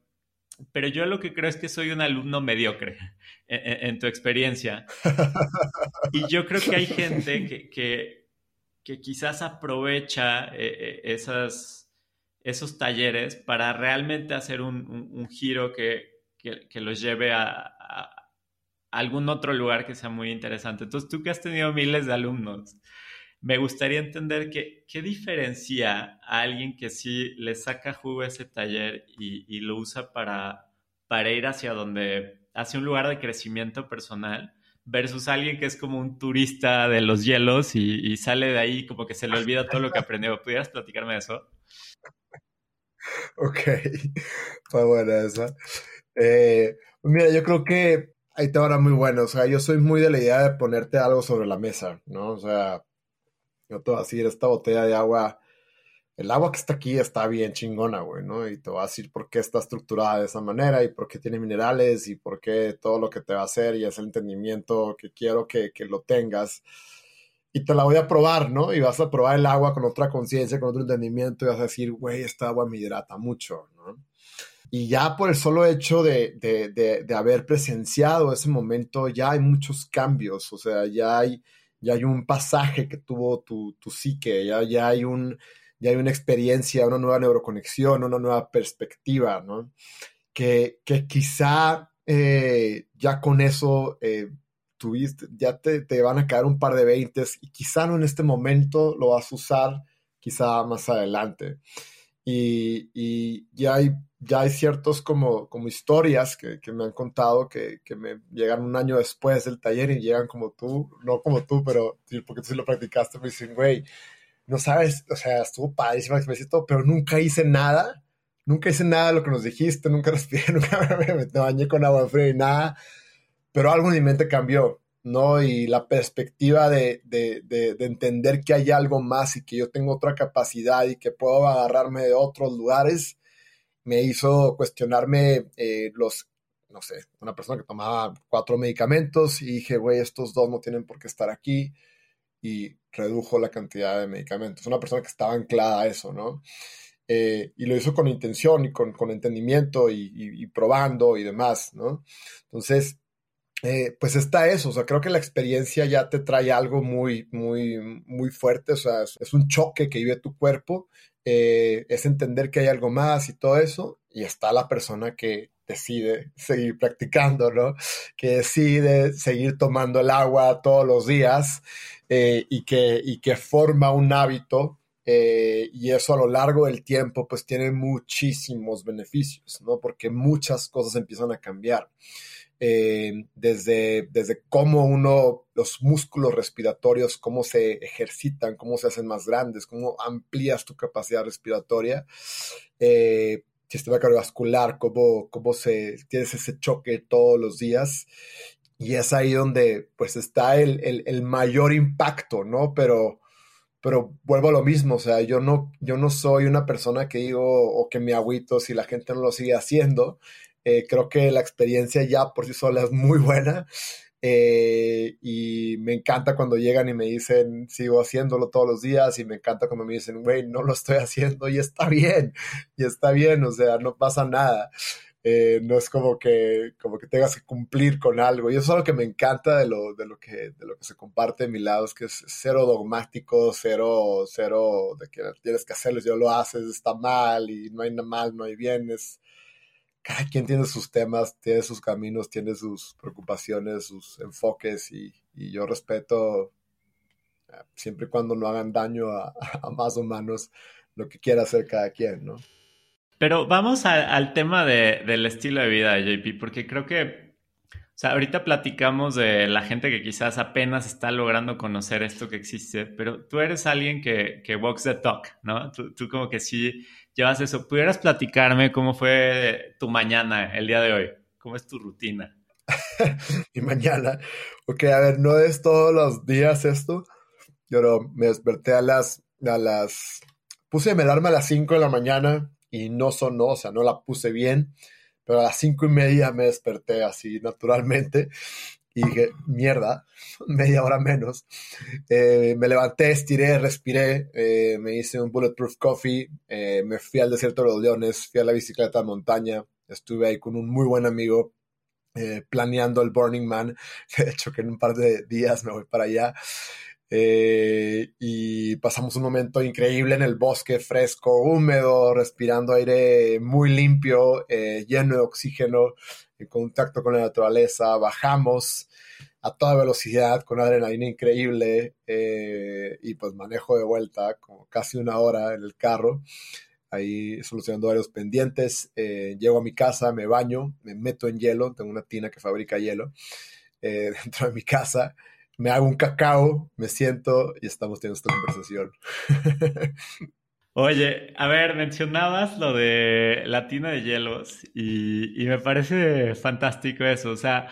pero yo lo que creo es que soy un alumno mediocre en, tu experiencia. Y yo creo que hay gente que, que que quizás aprovecha eh, eh, esos talleres para realmente hacer un, giro que, que, los lleve a, algún otro lugar que sea muy interesante. Entonces, tú que has tenido miles de alumnos, me gustaría entender que, qué diferencia a alguien que sí le saca jugo a ese taller y, y lo usa para, para ir hacia donde, hacia un lugar de crecimiento personal versus alguien que es como un turista de los hielos y, sale de ahí como que se le olvida todo lo que aprendió. ¿Pudieras platicarme de eso? Ok, fue buena esa. Eh, mira, yo creo que ahí te van muy bueno. O sea, yo soy muy de la idea de ponerte algo sobre la mesa, ¿no? O sea, yo te voy a decir, esta botella de agua, el agua que está aquí está bien chingona, güey, ¿no? Y te voy a decir por qué está estructurada de esa manera y por qué tiene minerales y por qué todo lo que te va a hacer y es el entendimiento que quiero que, que lo tengas. Y te la voy a probar, ¿no? Y vas a probar el agua con otra conciencia, con otro entendimiento y vas a decir, güey, esta agua me hidrata mucho, ¿no? Y ya por el solo hecho de, de, de, haber presenciado ese momento, ya hay muchos cambios, o sea, ya hay, ya hay un pasaje que tuvo tu, tu psique, ya, ya, hay un, ya hay una experiencia, una nueva neuroconexión, una nueva perspectiva, ¿no? Que, que quizá eh, ya con eso eh, tuviste, ya te, te, van a caer un par de veintes y quizá no en este momento lo vas a usar, quizá más adelante. Y, y ya hay ya hay ciertos como, como historias que, que me han contado que, que, me llegan un año después del taller y llegan como tú, no como tú, pero porque tú sí lo practicaste, me dicen, güey, no sabes, o sea, estuvo padrísima pero nunca hice nada, nunca hice nada de lo que nos dijiste, nunca respiré, nunca me, bañé con agua fría y nada, pero algo en mi mente cambió, ¿no? Y la perspectiva de, de, de, de entender que hay algo más y que yo tengo otra capacidad y que puedo agarrarme de otros lugares, me hizo cuestionarme eh, los, no sé, una persona que tomaba cuatro medicamentos y dije, güey, estos dos no tienen por qué estar aquí y redujo la cantidad de medicamentos. Una persona que estaba anclada a eso, ¿no? Eh, y lo hizo con intención y con, entendimiento y, probando y demás, ¿no? Entonces, eh, pues está eso, o sea, creo que la experiencia ya te trae algo muy, muy, muy fuerte, o sea, es un choque que vive tu cuerpo eh, es entender que hay algo más y todo eso, y está la persona que decide seguir practicando, ¿no? Que decide seguir tomando el agua todos los días eh, y, que, y que forma un hábito eh, y eso a lo largo del tiempo pues tiene muchísimos beneficios, ¿no? Porque muchas cosas empiezan a cambiar. Eh, desde, desde cómo uno, los músculos respiratorios, cómo se ejercitan, cómo se hacen más grandes, cómo amplías tu capacidad respiratoria, eh, sistema cardiovascular, cómo, cómo se, tienes ese choque todos los días. Y es ahí donde pues está el, el, el mayor impacto, ¿no? Pero, pero vuelvo a lo mismo, o sea, yo no, yo no soy una persona que digo o que me agüito si la gente no lo sigue haciendo. Eh, creo que la experiencia ya por sí sola es muy buena. Eh, y me encanta cuando llegan y me dicen, sigo haciéndolo todos los días, y me encanta cuando me dicen, güey, no lo estoy haciendo y está bien, y está bien, o sea, no pasa nada. Eh, no es como que, como que tengas que cumplir con algo. Y eso es lo que me encanta de lo, de lo, que, de lo que se comparte de mi lado, es que es cero dogmático, cero, cero de que tienes que hacerlo, no lo haces, está mal, y no hay nada mal, no hay bien, es cada quien tiene sus temas, tiene sus caminos, tiene sus preocupaciones, sus enfoques y, yo respeto eh, siempre y cuando no hagan daño a, más humanos lo que quiera hacer cada quien, ¿no? Pero vamos al tema del estilo de vida, JP, porque creo que, o sea, ahorita platicamos de la gente que quizás apenas está logrando conocer esto que existe, pero tú eres alguien que, que walks the talk, ¿no? Tú, como que sí llevas eso. ¿Pudieras platicarme cómo fue tu mañana el día de hoy? ¿Cómo es tu rutina? Mi mañana. Ok, a ver, no es todos los días esto. Yo me desperté a las, a las, puse mi alarma a las 5 de la mañana y no sonó, o sea, no la puse bien, pero a las cinco y media me desperté así naturalmente y dije, mierda, media hora menos. Eh, me levanté, estiré, respiré, eh, me hice un bulletproof coffee, eh, me fui al desierto de los leones, fui a la bicicleta a montaña, estuve ahí con un muy buen amigo planeando el Burning Man. De hecho, que en un par de días me voy para allá. Y pasamos un momento increíble en el bosque, fresco, húmedo, respirando aire muy limpio, lleno de oxígeno en contacto con la naturaleza, bajamos a toda velocidad con adrenalina increíble eh, y pues manejo de vuelta como casi una hora en el carro, ahí solucionando varios pendientes, eh, llego a mi casa, me baño, me meto en hielo, tengo una tina que fabrica hielo eh, dentro de mi casa, me hago un cacao, me siento y estamos teniendo esta conversación. Oye, a ver, mencionabas lo de la tina de hielos y, me parece fantástico eso. O sea,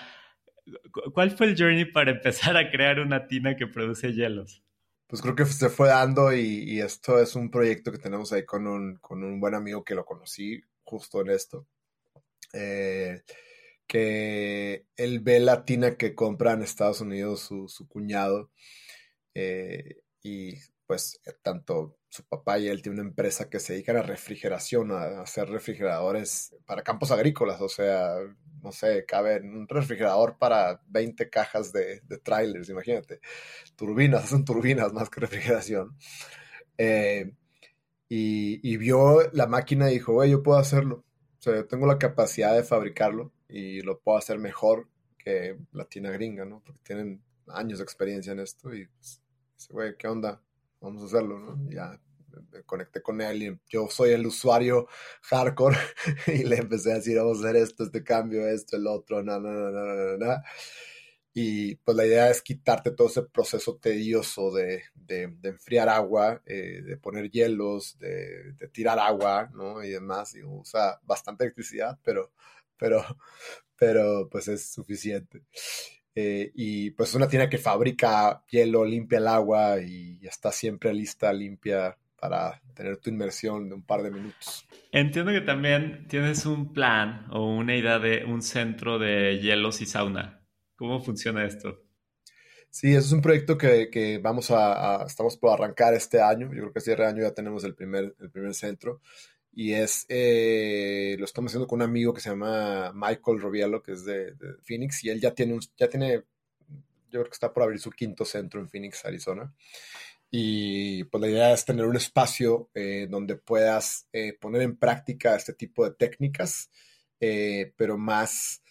¿cuál fue el journey para empezar a crear una tina que produce hielos? Pues creo que se fue dando y, esto es un proyecto que tenemos ahí con un, con un buen amigo que lo conocí justo en esto. Eh, que él ve la tina que compra en Estados Unidos su, su cuñado eh, y pues tanto su papá y él tienen una empresa que se dedica a refrigeración, a hacer refrigeradores para campos agrícolas, o sea, no sé, cabe un refrigerador para 20 cajas de, de trailers, imagínate, turbinas, hacen turbinas más que refrigeración. Eh, y, y, vio la máquina y dijo, güey, yo puedo hacerlo, o sea, yo tengo la capacidad de fabricarlo y lo puedo hacer mejor que la tina gringa, ¿no? Porque tienen años de experiencia en esto y pues, güey, ¿qué onda? vamos a hacerlo, ¿no? Ya me conecté con él y yo soy el usuario hardcore y le empecé a decir, vamos a hacer esto, este cambio, esto, el otro, no, no, no, no, no, Y pues la idea es quitarte todo ese proceso tedioso de, de, enfriar agua, eh, de poner hielos, de, tirar agua, ¿no? Y demás. Y usa bastante electricidad, pero, pero, pero pues es suficiente. Eh, y pues es una tienda que fabrica hielo, limpia el agua y está siempre lista, limpia para tener tu inmersión de un par de minutos. Entiendo que también tienes un plan o una idea de un centro de hielos y sauna. ¿Cómo funciona esto? Sí, eso es un proyecto que, que vamos a, estamos por arrancar este año. Yo creo que este año ya tenemos el primer, el primer centro y es, eh, lo estamos haciendo con un amigo que se llama Michael Robiello, que es de, Phoenix, y él ya tiene, un, ya tiene, yo creo que está por abrir su quinto centro en Phoenix, Arizona. Y pues la idea es tener un espacio eh, donde puedas eh, poner en práctica este tipo de técnicas, pero más,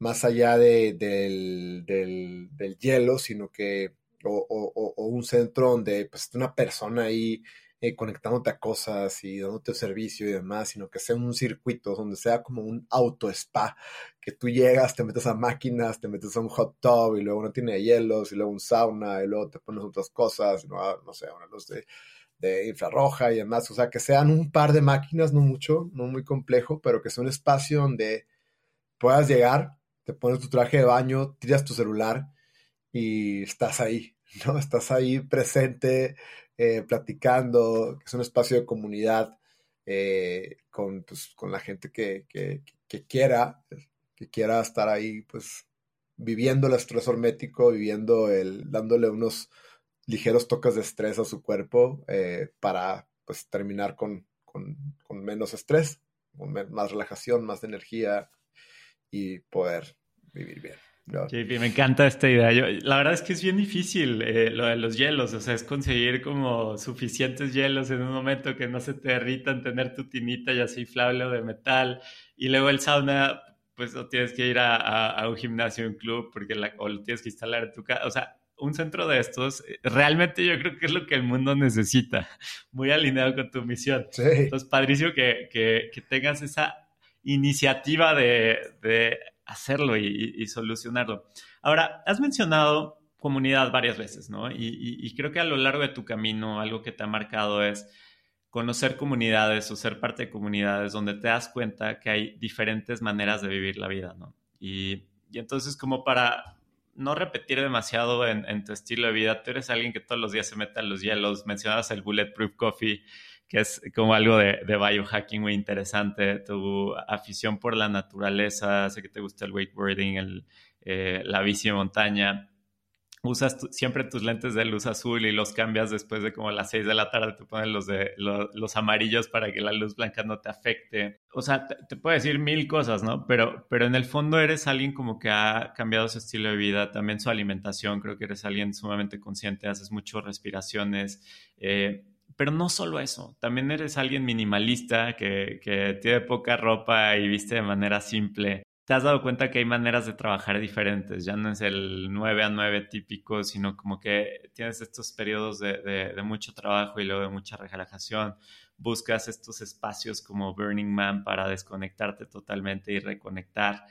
más allá de, del, del, del, hielo, sino que, o, o, o, un centro donde pues una persona ahí eh, conectándote a cosas y dándote servicio y demás, sino que sea un circuito donde sea como un auto spa, que tú llegas, te metes a máquinas, te metes a un hot tub y luego uno tiene hielos y luego un sauna y luego te pones otras cosas, no, ah, no sé, una luz de, de infrarroja y demás, o sea, que sean un par de máquinas, no mucho, no muy complejo, pero que sea un espacio donde puedas llegar, te pones tu traje de baño, tiras tu celular y estás ahí, ¿no? Estás ahí presente, eh, platicando, que es un espacio de comunidad eh, con, pues, con la gente que, que, quiera, que quiera estar ahí, pues viviendo el estrés hormético, viviendo el, dándole unos ligeros toques de estrés a su cuerpo eh, para pues terminar con, con, con menos estrés, con más relajación, más energía y poder vivir bien. JP, me encanta esta idea. Yo, la verdad es que es bien difícil eh, lo de los hielos, o sea, es conseguir como suficientes hielos en un momento que no se te derritan, tener tu tinita ya sea inflable o de metal, y luego el sauna, pues no tienes que ir a, a, un gimnasio, un club, porque la, o lo tienes que instalar en tu casa, o sea, un centro de estos, eh, realmente yo creo que es lo que el mundo necesita, muy alineado con tu misión. Sí. Entonces, padrísimo que, que, que tengas esa iniciativa de, de hacerlo y, solucionarlo. Ahora, has mencionado comunidad varias veces, ¿no? Y, creo que a lo largo de tu camino algo que te ha marcado es conocer comunidades o ser parte de comunidades donde te das cuenta que hay diferentes maneras de vivir la vida, ¿no? Y, entonces como para no repetir demasiado en, en, tu estilo de vida, tú eres alguien que todos los días se mete a los hielos, mencionabas el Bulletproof Coffee, que es como algo de, de, biohacking muy interesante, tu afición por la naturaleza, sé que te gusta el wakeboarding, el, eh, la bici de montaña, usas siempre tus lentes de luz azul y los cambias después de como las 6 de la tarde, te pones los, de, los amarillos para que la luz blanca no te afecte. O sea, te, te, puedo decir mil cosas, ¿no? Pero, pero en el fondo eres alguien como que ha cambiado su estilo de vida, también su alimentación, creo que eres alguien sumamente consciente, haces muchas respiraciones. Eh, pero no solo eso, también eres alguien minimalista que, que, tiene poca ropa y viste de manera simple. Te has dado cuenta que hay maneras de trabajar diferentes, ya no es el 9 a 9 típico, sino como que tienes estos periodos de, de, de mucho trabajo y luego de mucha relajación. Buscas estos espacios como Burning Man para desconectarte totalmente y reconectar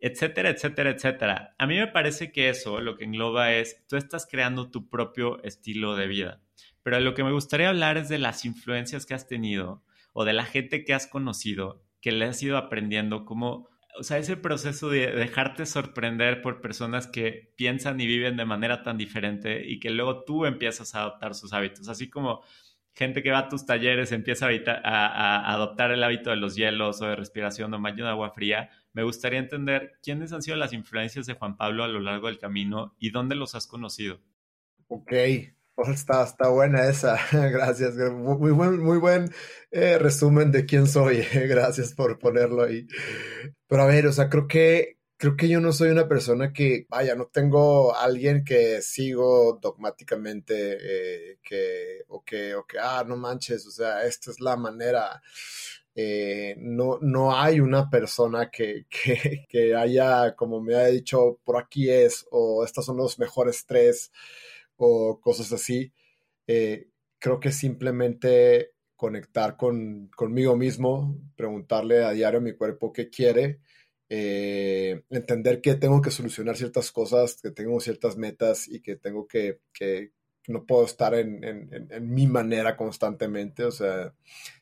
etcétera, etcétera, etcétera. A mí me parece que eso lo que engloba es, tú estás creando tu propio estilo de vida pero lo que me gustaría hablar es de las influencias que has tenido o de la gente que has conocido, que le has ido aprendiendo, cómo o sea, ese proceso de dejarte sorprender por personas que piensan y viven de manera tan diferente y que luego tú empiezas a adoptar sus hábitos, así como gente que va a tus talleres empieza a, adoptar el hábito de los hielos o de respiración o baño de agua fría, me gustaría entender quiénes han sido las influencias de Juan Pablo a lo largo del camino y dónde los has conocido. Ok, pues está, está buena esa, gracias. Muy buen, muy buen eh, resumen de quién soy, gracias por ponerlo ahí. Pero a ver, o sea, creo que creo que yo no soy una persona que, vaya, no tengo alguien que sigo dogmáticamente, eh, que, o que, o ah, no manches, o sea, esta es la manera. Eh, no, no hay una persona que, que, que, haya, como me ha dicho, por aquí es, o estos son los mejores tres, o cosas así. Eh, creo que simplemente conectar con, conmigo mismo, preguntarle a diario a mi cuerpo qué quiere, eh, entender que tengo que solucionar ciertas cosas, que tengo ciertas metas y que tengo que, que no puedo estar en, en, en, mi manera constantemente, o sea,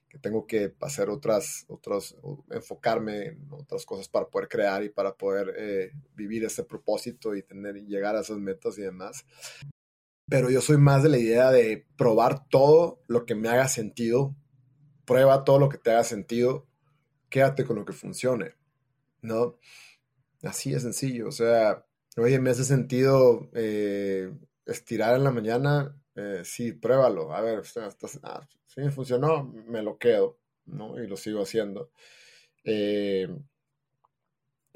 que tengo que hacer otras, otros, enfocarme en otras cosas para poder crear y para poder eh, vivir ese propósito y tener llegar a esas metas y demás. Pero yo soy más de la idea de probar todo lo que me haga sentido, prueba todo lo que te haga sentido, quédate con lo que funcione ¿no? Así es sencillo, o sea, oye, me hace sentido eh, estirar en la mañana, eh, sí, pruébalo, a ver, ah, si me funcionó, me lo quedo, ¿no? Y lo sigo haciendo. Eh,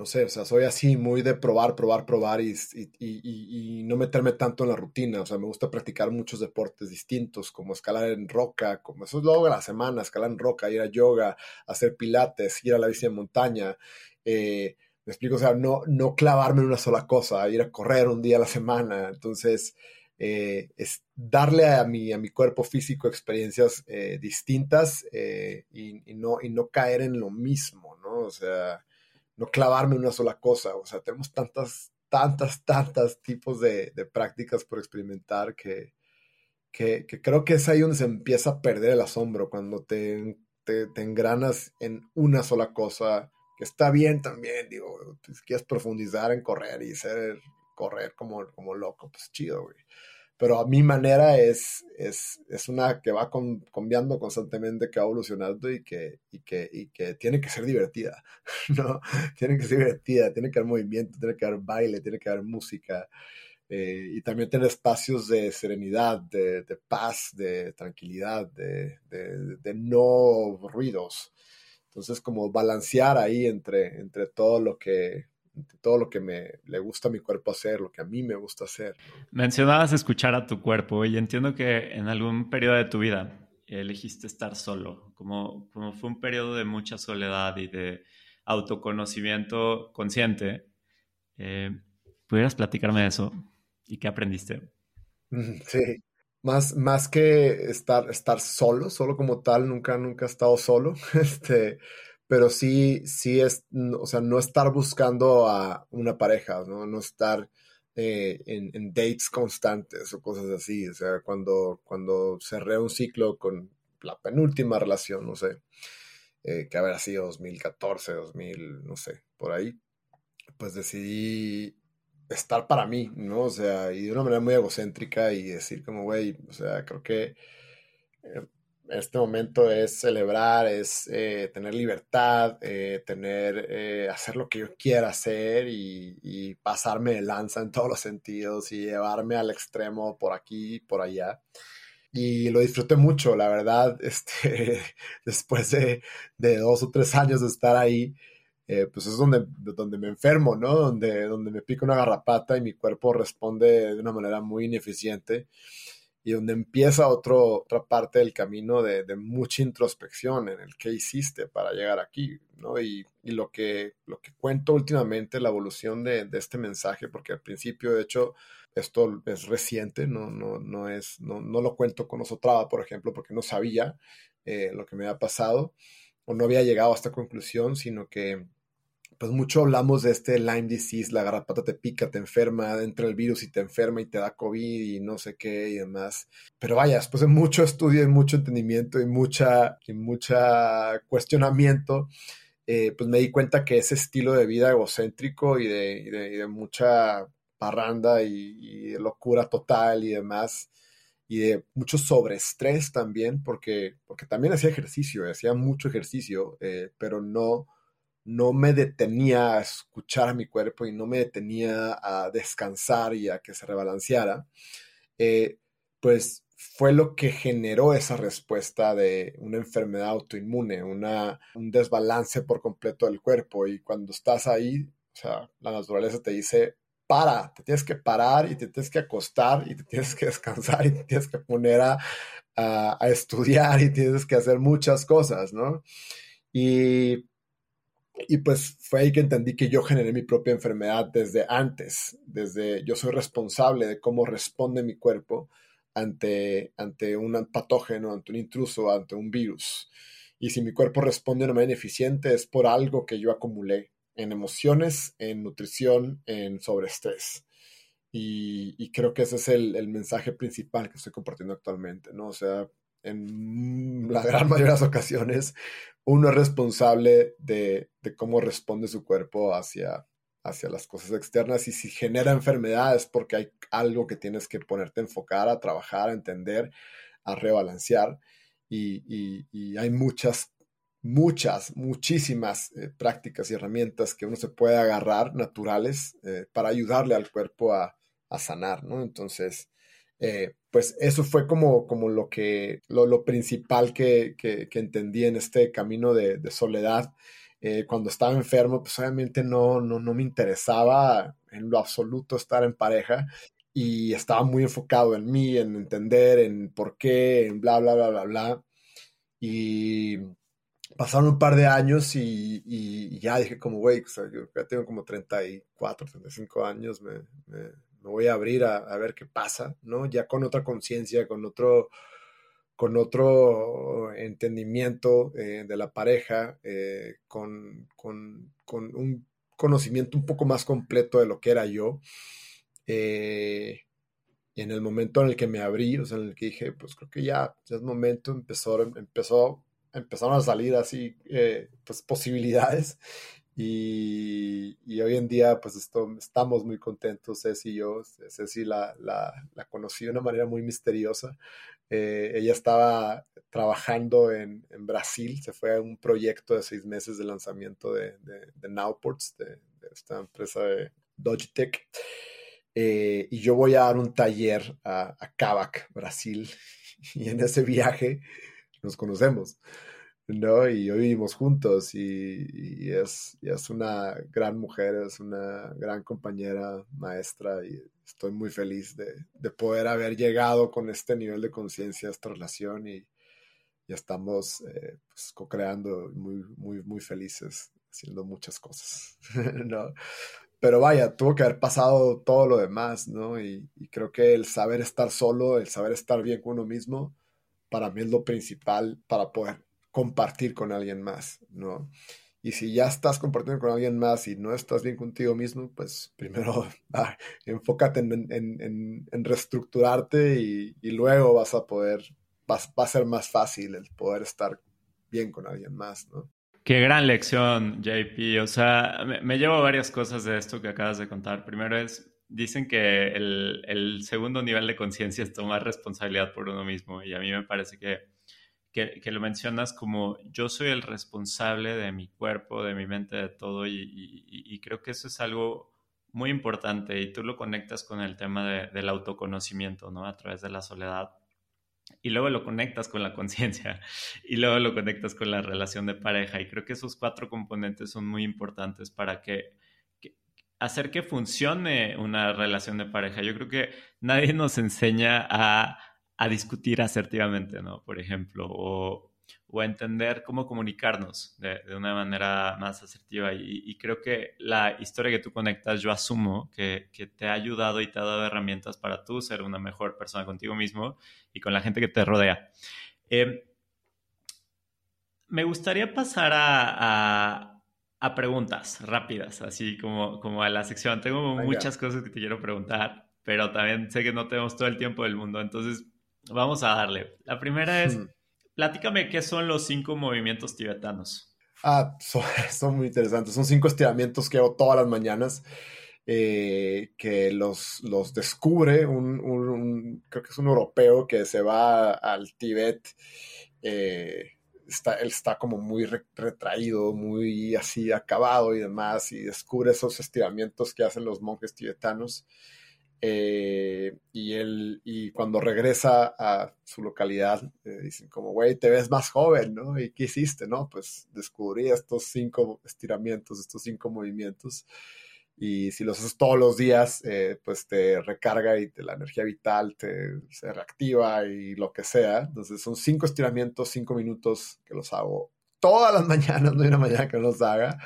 no sé, o sea, soy así muy de probar, probar, probar y, y, no meterme tanto en la rutina. O sea, me gusta practicar muchos deportes distintos, como escalar en roca, como eso es luego de la semana, escalar en roca, ir a yoga, hacer pilates, ir a la bici de montaña, eh, me explico, o sea, no, no clavarme en una sola cosa, ir a correr un día a la semana. Entonces, eh, es darle a mi, a mi cuerpo físico experiencias eh, distintas y, no, y no caer en lo mismo, ¿no? O sea, no clavarme en una sola cosa. O sea, tenemos tantas, tantas, tantas tipos de, prácticas por experimentar que, que, que, creo que es ahí donde se empieza a perder el asombro, cuando te, engranas en una sola cosa está bien también, digo, si quieres profundizar en correr y ser, correr como, como loco, pues chido, güey. Pero a mi manera es, es, es una que va cambiando constantemente, que va evolucionando y que, y, que, y que tiene que ser divertida, ¿no? Tiene que ser divertida, tiene que haber movimiento, tiene que haber baile, tiene que haber música. Eh, y también tener espacios de serenidad, de, paz, de tranquilidad, de, de, de no ruidos. Entonces, como balancear ahí entre, entre todo lo que todo lo que me le gusta a mi cuerpo hacer, lo que a mí me gusta hacer. Mencionabas escuchar a tu cuerpo y entiendo que en algún periodo de tu vida elegiste estar solo, como, como fue un periodo de mucha soledad y de autoconocimiento consciente. Eh, ¿Pudieras platicarme de eso y qué aprendiste? Sí, más, más que estar, estar solo, solo como tal, nunca, nunca he estado solo, este, pero sí, sí es, o sea, no estar buscando a una pareja, no, no estar eh, en, dates constantes o cosas así, o sea, cuando, cuando cerré un ciclo con la penúltima relación, no sé, eh, que habrá sido 2014, 2000, no sé, por ahí, pues decidí estar para mí, ¿no? O sea, y de una manera muy egocéntrica y decir como, güey, o sea, creo que eh, este momento es celebrar, es eh, tener libertad, eh, tener, hacer lo que yo quiera hacer y, y, pasarme de lanza en todos los sentidos y llevarme al extremo por aquí por allá. Y lo disfruté mucho, la verdad, este, después de, de dos o tres años de estar ahí, eh, pues es donde, donde me enfermo, ¿no? Donde, donde me pica una garrapata y mi cuerpo responde de una manera muy ineficiente y donde empieza otro, otra parte del camino de, de, mucha introspección en el que hiciste para llegar aquí, ¿no? Y, y, lo, que, lo que cuento últimamente, la evolución de, de, este mensaje, porque al principio, de hecho, esto es reciente, no, no, no, es, no, no lo cuento con Osotrava, por ejemplo, porque no sabía eh, lo que me había pasado o no había llegado a esta conclusión, sino que pues mucho hablamos de este Lyme disease, la garrapata te pica, te enferma, entra el virus y te enferma y te da COVID y no sé qué y demás. Pero vaya, después de mucho estudio y mucho entendimiento y mucha, y mucha cuestionamiento, eh, pues me di cuenta que ese estilo de vida egocéntrico y de, mucha parranda y, locura total y demás, y de mucho sobreestrés también, porque, porque también hacía ejercicio, hacía mucho ejercicio, eh, pero no, no me detenía a escuchar a mi cuerpo y no me detenía a descansar y a que se rebalanceara, eh, pues fue lo que generó esa respuesta de una enfermedad autoinmune, una, un desbalance por completo del cuerpo. Y cuando estás ahí, o sea, la naturaleza te dice, para, te tienes que parar y te tienes que acostar y te tienes que descansar y te tienes que poner a, a, estudiar y tienes que hacer muchas cosas, ¿no? Y, y pues fue ahí que entendí que yo generé mi propia enfermedad desde antes, desde yo soy responsable de cómo responde mi cuerpo ante, ante un patógeno, ante un intruso, ante un virus. Y si mi cuerpo responde de una manera ineficiente es por algo que yo acumulé en emociones, en nutrición, en sobreestrés. Y, y creo que ese es el, el, mensaje principal que estoy compartiendo actualmente, ¿no? O sea, en la gran mayoría de las ocasiones, uno es responsable de, cómo responde su cuerpo hacia, hacia las cosas externas y si genera enfermedades porque hay algo que tienes que ponerte a enfocar, a trabajar, a entender, a rebalancear y, hay muchas, muchas, muchísimas eh, prácticas y herramientas que uno se puede agarrar naturales eh, para ayudarle al cuerpo a, sanar, ¿no? Entonces, eh, pues eso fue como, como lo que, lo, principal que, entendí en este camino de, de soledad eh, cuando estaba enfermo, pues obviamente no, no, no me interesaba en lo absoluto estar en pareja y estaba muy enfocado en mí, en entender, en por qué, en bla, bla, bla, bla, bla. Y pasaron un par de años y, y ya dije como, güey, o sea, yo ya tengo como 34, 35 años, me, me, voy a abrir a, a, ver qué pasa, ¿no? Ya con otra conciencia, con otro con otro entendimiento eh, de la pareja, eh, con, un conocimiento un poco más completo de lo que era yo. Eh, en el momento en el que me abrí, o sea, en el que dije, pues creo que ya, ya es momento, empezó, empezó, empezaron a salir así pues, posibilidades. Y, hoy en día, pues estamos muy contentos, Ceci y yo. Ceci la, la, la conocí de una manera muy misteriosa. Eh, ella estaba trabajando en, en, Brasil, se fue a un proyecto de seis meses de lanzamiento de, de, Nowports, de, esta empresa de Dogitech. Eh, y yo voy a dar un taller a, a Kavak, Brasil, y en ese viaje nos conocemos. ¿No? Y hoy vivimos juntos y, es, es, una gran mujer, es una gran compañera, maestra y estoy muy feliz de, poder haber llegado con este nivel de conciencia a esta relación y, y estamos eh, pues, co-creando muy, muy, muy felices haciendo muchas cosas, ¿no? Pero vaya, tuvo que haber pasado todo lo demás, ¿no? Y creo que el saber estar solo, el saber estar bien con uno mismo, para mí es lo principal para poder compartir con alguien más, ¿no? Y si ya estás compartiendo con alguien más y no estás bien contigo mismo, pues primero enfócate en, reestructurarte y, luego vas a poder, va a ser más fácil el poder estar bien con alguien más, ¿no? Qué gran lección, JP. O sea, me, llevo varias cosas de esto que acabas de contar. Primero es, dicen que el segundo nivel de conciencia es tomar responsabilidad por uno mismo y a mí me parece que que, lo mencionas como yo soy el responsable de mi cuerpo, de mi mente, de todo, y, creo que eso es algo muy importante y tú lo conectas con el tema del autoconocimiento, ¿no? A través de la soledad. Y luego lo conectas con la conciencia y luego lo conectas con la relación de pareja. Y creo que esos cuatro componentes son muy importantes para que hacer que funcione una relación de pareja. Yo creo que nadie nos enseña a a discutir asertivamente, ¿no? Por ejemplo, o, o a entender cómo comunicarnos de, de, una manera más asertiva. Y, creo que la historia que tú conectas, yo asumo que, que, te ha ayudado y te ha dado herramientas para tú ser una mejor persona contigo mismo y con la gente que te rodea. Eh, me gustaría pasar a, a, preguntas rápidas, así como, como a la sección. Tengo muchas cosas que te quiero preguntar, pero también sé que no tenemos todo el tiempo del mundo, entonces Vamos a darle. La primera es, hmm. platícame qué son los cinco movimientos tibetanos. Ah, son, muy interesantes. Son cinco estiramientos que hago todas las mañanas. Eh, que los, los descubre un, creo que es un europeo que se va al Tíbet. Eh, está, él está como muy retraído, muy así acabado y demás, y descubre esos estiramientos que hacen los monjes tibetanos. Eh, y él, y cuando regresa a su localidad, dicen como, güey, te ves más joven, ¿no? ¿Y qué hiciste, no? Pues descubrí estos cinco estiramientos, estos cinco movimientos. Y si los haces todos los días, eh, pues te recarga y te, la energía vital te, se reactiva y lo que sea. Entonces son cinco estiramientos, cinco minutos que los hago todas las mañanas, no hay una mañana que no los haga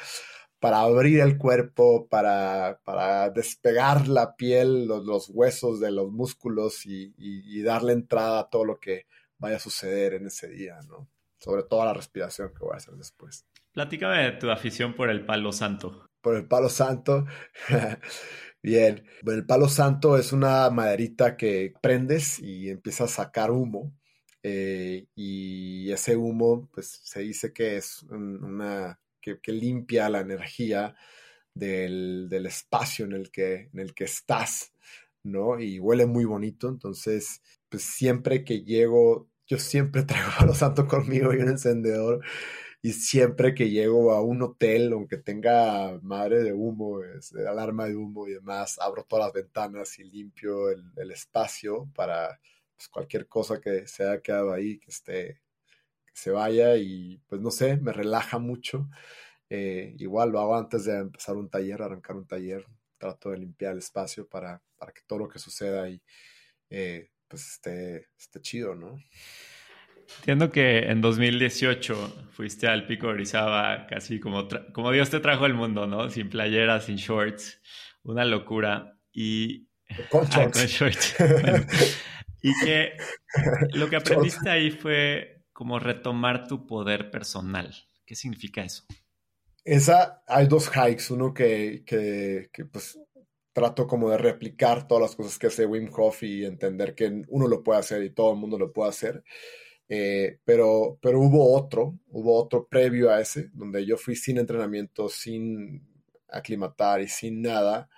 para abrir el cuerpo, para, para despegar la piel, los, huesos de los músculos y, darle entrada a todo lo que vaya a suceder en ese día, ¿no? Sobre todo la respiración que voy a hacer después. Platícame de tu afición por el palo santo. Por el palo santo. Bien, el palo santo es una maderita que prendes y empieza a sacar humo. Eh, y ese humo, pues se dice que es una que, limpia la energía del, espacio en el, que, en el que estás, ¿no? Y huele muy bonito, entonces, pues siempre que llego, yo siempre traigo los santos conmigo y un encendedor, y siempre que llego a un hotel, aunque tenga madre de humo, alarma de humo y demás, abro todas las ventanas y limpio el, espacio para pues, cualquier cosa que se haya quedado ahí, que esté se vaya y pues no sé, me relaja mucho. Eh, igual lo hago antes de empezar un taller, arrancar un taller, trato de limpiar el espacio para, para que todo lo que suceda ahí eh, pues esté, esté chido, ¿no? Entiendo que en 2018 fuiste al Pico Orizaba casi como, como Dios te trajo al mundo, ¿no? Sin playera, sin shorts, una locura. Y... Con ah, shorts. y que lo que aprendiste ahí fue como retomar tu poder personal. ¿Qué significa eso? Esa, hay dos hikes, uno que, que, pues trato como de replicar todas las cosas que hace Wim Hof y entender que uno lo puede hacer y todo el mundo lo puede hacer. Eh, pero, pero hubo otro, hubo otro previo a ese, donde yo fui sin entrenamiento, sin aclimatar y sin nada.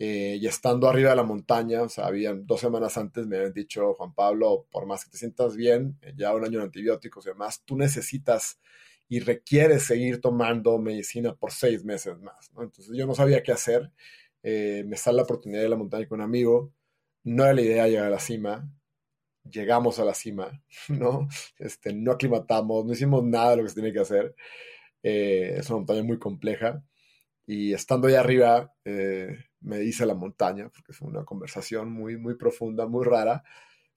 Eh, y estando arriba de la montaña, o sea, habían dos semanas antes me habían dicho, Juan Pablo, por más que te sientas bien, eh, ya un año de antibióticos y demás, tú necesitas y requieres seguir tomando medicina por seis meses más. Entonces yo no sabía qué hacer, eh, me sale la oportunidad de la montaña con un amigo, no era la idea llegar a la cima, llegamos a la cima, ¿no? Este, no aclimatamos, no hicimos nada de lo que se tiene que hacer, es una montaña muy compleja, y estando ahí arriba, me dice la montaña, porque fue una conversación muy, muy profunda, muy rara.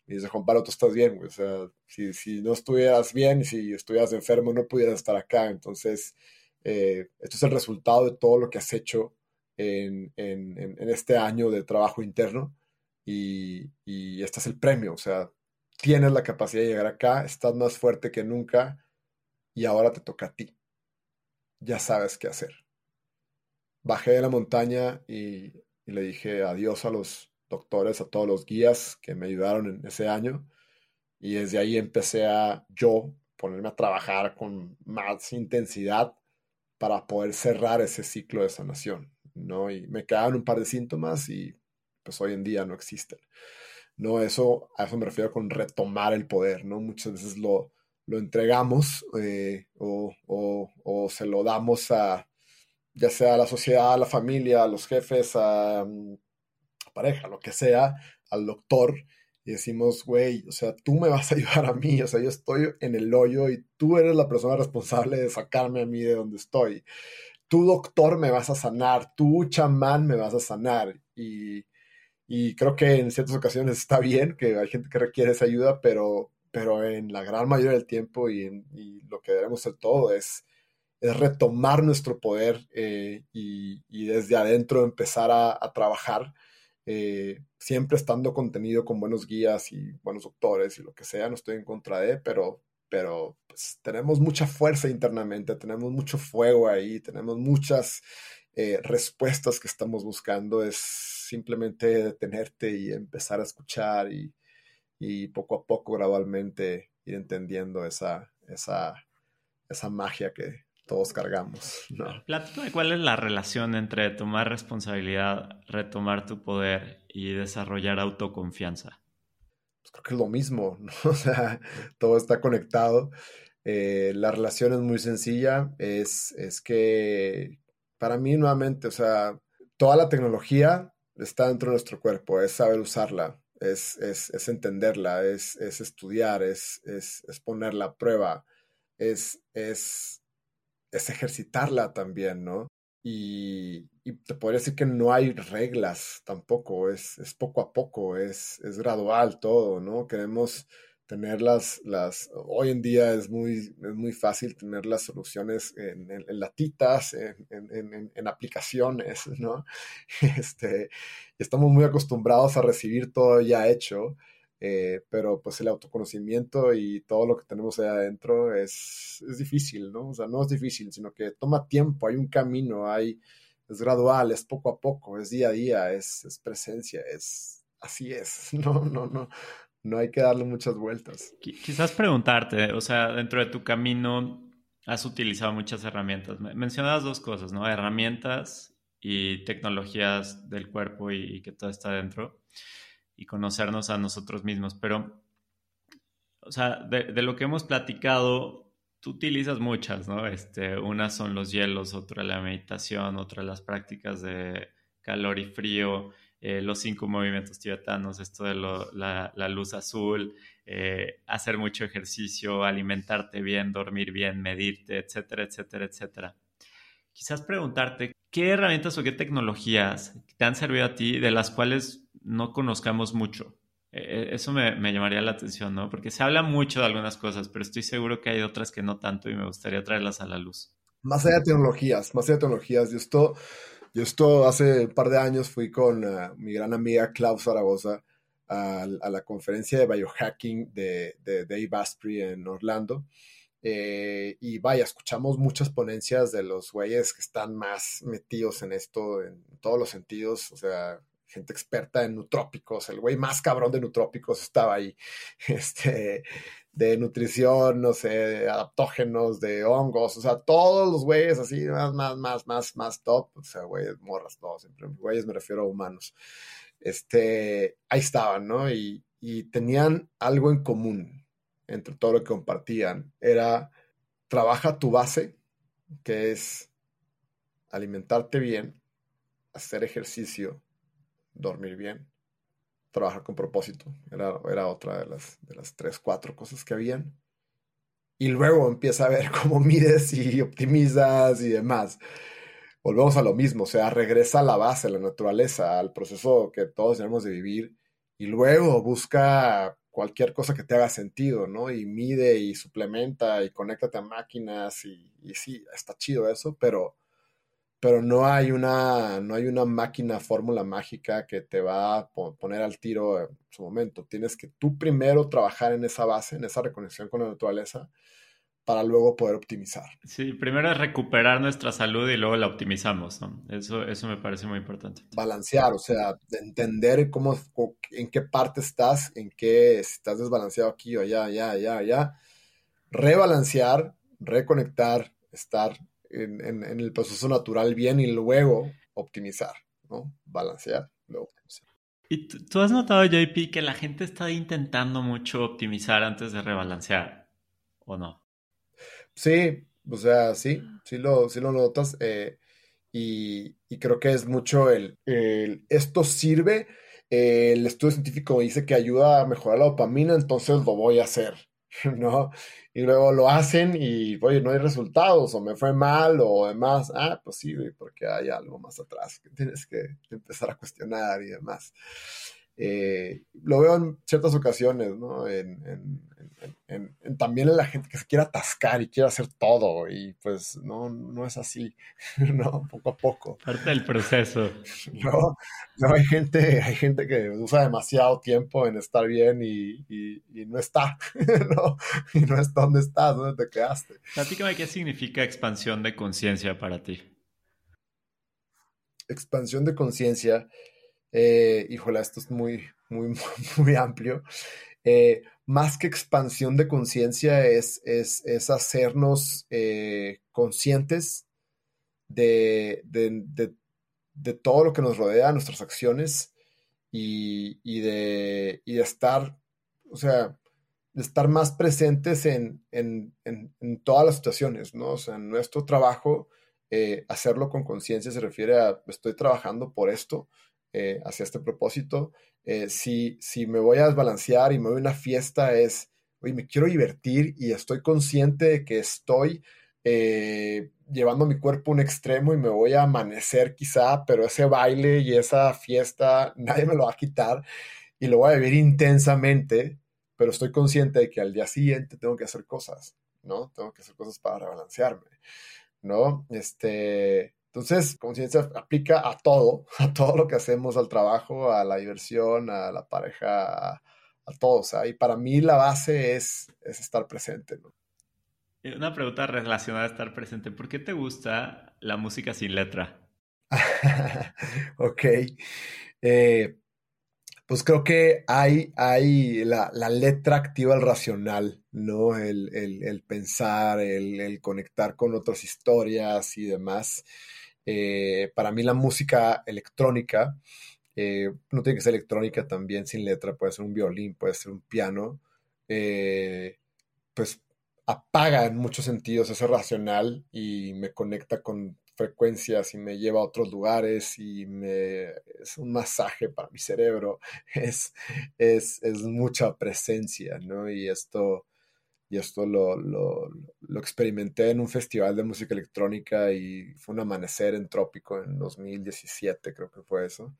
Me dice, Juan Pablo, tú estás bien, O sea, si, si no estuvieras bien, si estuvieras enfermo, no pudieras estar acá. Entonces, eh, esto es el resultado de todo lo que has hecho en, en, en este año de trabajo interno y, y este es el premio. O sea, tienes la capacidad de llegar acá, estás más fuerte que nunca y ahora te toca a ti. Ya sabes qué hacer bajé de la montaña y, le dije adiós a los doctores, a todos los guías que me ayudaron en ese año. Y desde ahí empecé a yo ponerme a trabajar con más intensidad para poder cerrar ese ciclo de sanación, ¿no? Y me quedaban un par de síntomas y pues hoy en día no existen. No, eso, a eso me refiero con retomar el poder, ¿no? Muchas veces lo, lo entregamos eh, o, o, se lo damos a, ya sea a la sociedad, a la familia, a los jefes, a, mm, pareja, lo que sea, al doctor, y decimos, güey, o sea, tú me vas a ayudar a mí, o sea, yo estoy en el hoyo y tú eres la persona responsable de sacarme a mí de donde estoy. Tú, doctor, me vas a sanar, tú, chamán, me vas a sanar. Y, y creo que en ciertas ocasiones está bien, que hay gente que requiere esa ayuda, pero, pero en la gran mayoría del tiempo y, y lo que debemos hacer todo es es retomar nuestro poder eh, y, desde adentro empezar a, trabajar, eh, siempre estando contenido con buenos guías y buenos doctores y lo que sea, no estoy en contra de, pero, pero pues, tenemos mucha fuerza internamente, tenemos mucho fuego ahí, tenemos muchas eh, respuestas que estamos buscando, es simplemente detenerte y empezar a escuchar y, y poco a poco, gradualmente, ir entendiendo esa, esa, esa magia que, todos cargamos. ¿no? cuál es la relación entre tomar responsabilidad, retomar tu poder y desarrollar autoconfianza. Pues creo que es lo mismo, ¿no? O sea, todo está conectado. Eh, la relación es muy sencilla, es, es que para mí nuevamente, o sea, toda la tecnología está dentro de nuestro cuerpo, es saber usarla, es, es, es entenderla, es, es estudiar, es, es, ponerla a prueba, es, es, es ejercitarla también, ¿no? Y, te podría decir que no hay reglas tampoco, es, es poco a poco, es, es gradual todo, ¿no? Queremos tener las, las, hoy en día es muy, es muy fácil tener las soluciones en, en, latitas, en, en, aplicaciones, ¿no? Este, estamos muy acostumbrados a recibir todo ya hecho, eh, pero pues el autoconocimiento y todo lo que tenemos ahí adentro es, es difícil, ¿no? O sea, no es difícil, sino que toma tiempo, hay un camino, hay, es gradual, es poco a poco, es día a día, es, es presencia, es, así es, no, no, no, no hay que darle muchas vueltas. Quizás preguntarte, o sea, dentro de tu camino has utilizado muchas herramientas. Mencionabas dos cosas, ¿no? Herramientas y tecnologías del cuerpo y, que todo está dentro y conocernos a nosotros mismos. Pero, o sea, de, de, lo que hemos platicado, tú utilizas muchas, ¿no? Este, unas son los hielos, otra la meditación, otra las prácticas de calor y frío. Eh, los cinco movimientos tibetanos, esto de la, luz azul, eh, hacer mucho ejercicio, alimentarte bien, dormir bien, medirte, etcétera, etcétera, etcétera. Quizás preguntarte, ¿qué herramientas o qué tecnologías te han servido a ti de las cuales no conozcamos mucho? Eh, eso me, me, llamaría la atención, ¿no? Porque se habla mucho de algunas cosas, pero estoy seguro que hay otras que no tanto y me gustaría traerlas a la luz. Más allá de tecnologías, más allá de tecnologías, y esto yo esto hace un par de años fui con uh, mi gran amiga Klaus Zaragoza a, a, la conferencia de biohacking de, de Dave Asprey en Orlando. Eh, y vaya, escuchamos muchas ponencias de los güeyes que están más metidos en esto en todos los sentidos, o sea, gente experta en nutrópicos, el güey más cabrón de nutrópicos estaba ahí. Este, de nutrición, no sé, de adaptógenos, de hongos, o sea, todos los güeyes así, más, más, más, más, más top, o sea, güeyes, morras, todos, siempre, güeyes me refiero a humanos. Este, ahí estaban, ¿no? Y, y tenían algo en común entre todo lo que compartían. Era, trabaja tu base, que es alimentarte bien, hacer ejercicio, dormir bien trabajar con propósito. Era, era otra de las, de las tres, cuatro cosas que habían. Y luego empieza a ver cómo mides y optimizas y demás. Volvemos a lo mismo, o sea, regresa a la base, a la naturaleza, al proceso que todos tenemos de vivir y luego busca cualquier cosa que te haga sentido, ¿no? Y mide y suplementa y conéctate a máquinas y, y sí, está chido eso, pero pero no hay una, no hay una máquina, fórmula mágica que te va a poner al tiro en su momento. Tienes que tú primero trabajar en esa base, en esa reconexión con la naturaleza, para luego poder optimizar. Sí, primero es recuperar nuestra salud y luego la optimizamos, ¿no? Eso, eso me parece muy importante. Balancear, o sea, entender cómo, en qué parte estás, en qué estás desbalanceado aquí o allá, allá, allá, allá. Rebalancear, reconectar, estar en, el proceso natural bien y luego optimizar, ¿no? Balancear, luego optimizar. ¿Y tú has notado, JP, que la gente está intentando mucho optimizar antes de rebalancear? ¿O no? Sí, o sea, sí, sí lo, sí lo notas. Eh, y, creo que es mucho el, esto sirve. el estudio científico dice que ayuda a mejorar la dopamina, entonces lo voy a hacer, ¿no? y luego lo hacen y, oye, no hay resultados, o me fue mal, o demás. Ah, pues sí, porque hay algo más atrás que tienes que empezar a cuestionar y demás. Eh, lo veo en ciertas ocasiones, ¿no? En, también en la gente que se quiere atascar y quiere hacer todo y pues no, no es así, ¿no? Poco a poco. Parte del proceso. No, no hay gente, hay gente que usa demasiado tiempo en estar bien y, no está, ¿no? Y no está donde estás, ¿dónde te quedaste? Platícame qué significa expansión de conciencia para ti. Expansión de conciencia, eh, híjola, esto es muy, muy, muy amplio. eh, más que expansión de conciencia, es, es, es, hacernos eh, conscientes de, de, de, todo lo que nos rodea, nuestras acciones, y, y, de, y estar, o sea, de estar más presentes en, en, en, en, todas las situaciones, ¿no? O sea, en nuestro trabajo, eh, hacerlo con conciencia se refiere a, estoy trabajando por esto, eh, hacia este propósito. Eh, si, si me voy a desbalancear y me voy a una fiesta, es, oye, me quiero divertir y estoy consciente de que estoy llevando mi cuerpo a un extremo y me voy a amanecer quizá, pero ese baile y esa fiesta nadie me lo va a quitar y lo voy a vivir intensamente pero estoy consciente de que al día siguiente tengo que hacer cosas, ¿no? Tengo que hacer cosas para rebalancearme, ¿no? Este, entonces, conciencia aplica a todo, a todo lo que hacemos, al trabajo, a la diversión, a la pareja, a, todo. O sea, y para mí la base es, es estar presente, ¿no? Una pregunta relacionada a estar presente. ¿Por qué te gusta la música sin letra? ok. Eh, pues creo que hay, hay la, letra activa el racional, ¿no? El, pensar, el, conectar con otras historias y demás. Eh, para mí la música electrónica, eh, no tiene que ser electrónica también sin letra, puede ser un violín, puede ser un piano, eh, pues apaga en muchos sentidos ese racional y me conecta con frecuencias y me lleva a otros lugares y me, es un masaje para mi cerebro, es, es, es mucha presencia, ¿no? Y esto, y esto lo, lo, lo, experimenté en un festival de música electrónica y fue un amanecer en Trópico en 2017, creo que fue eso.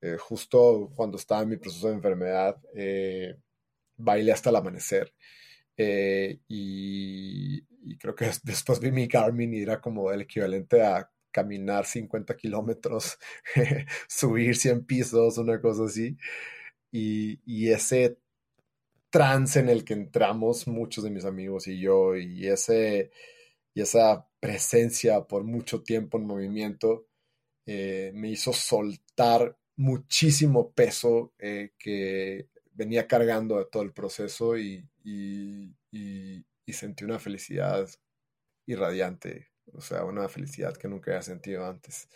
Eh, justo cuando estaba en mi proceso de enfermedad, eh, bailé hasta el amanecer. Eh, y, creo que después vi mi Garmin y era como el equivalente a caminar 50 kilómetros, subir 100 pisos, una cosa así. Y, ese trance en el que entramos muchos de mis amigos y yo, y, ese, y esa presencia por mucho tiempo en movimiento, eh, me hizo soltar muchísimo peso eh, que venía cargando de todo el proceso y, y, sentí una felicidad irradiante, o sea, una felicidad que nunca había sentido antes.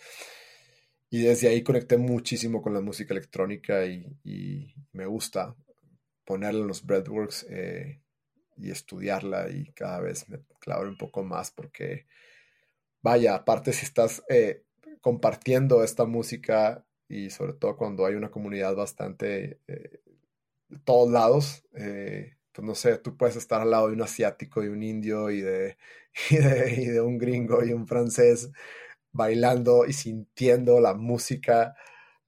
Y desde ahí conecté muchísimo con la música electrónica y, me gusta ponerla en los breadworks eh, y estudiarla y cada vez me clavo un poco más porque, vaya, aparte si estás eh, compartiendo esta música y sobre todo cuando hay una comunidad bastante eh, de todos lados, pues no sé, tú puedes estar al lado de un asiático y un indio y de, y de, un gringo y un francés bailando y sintiendo la música,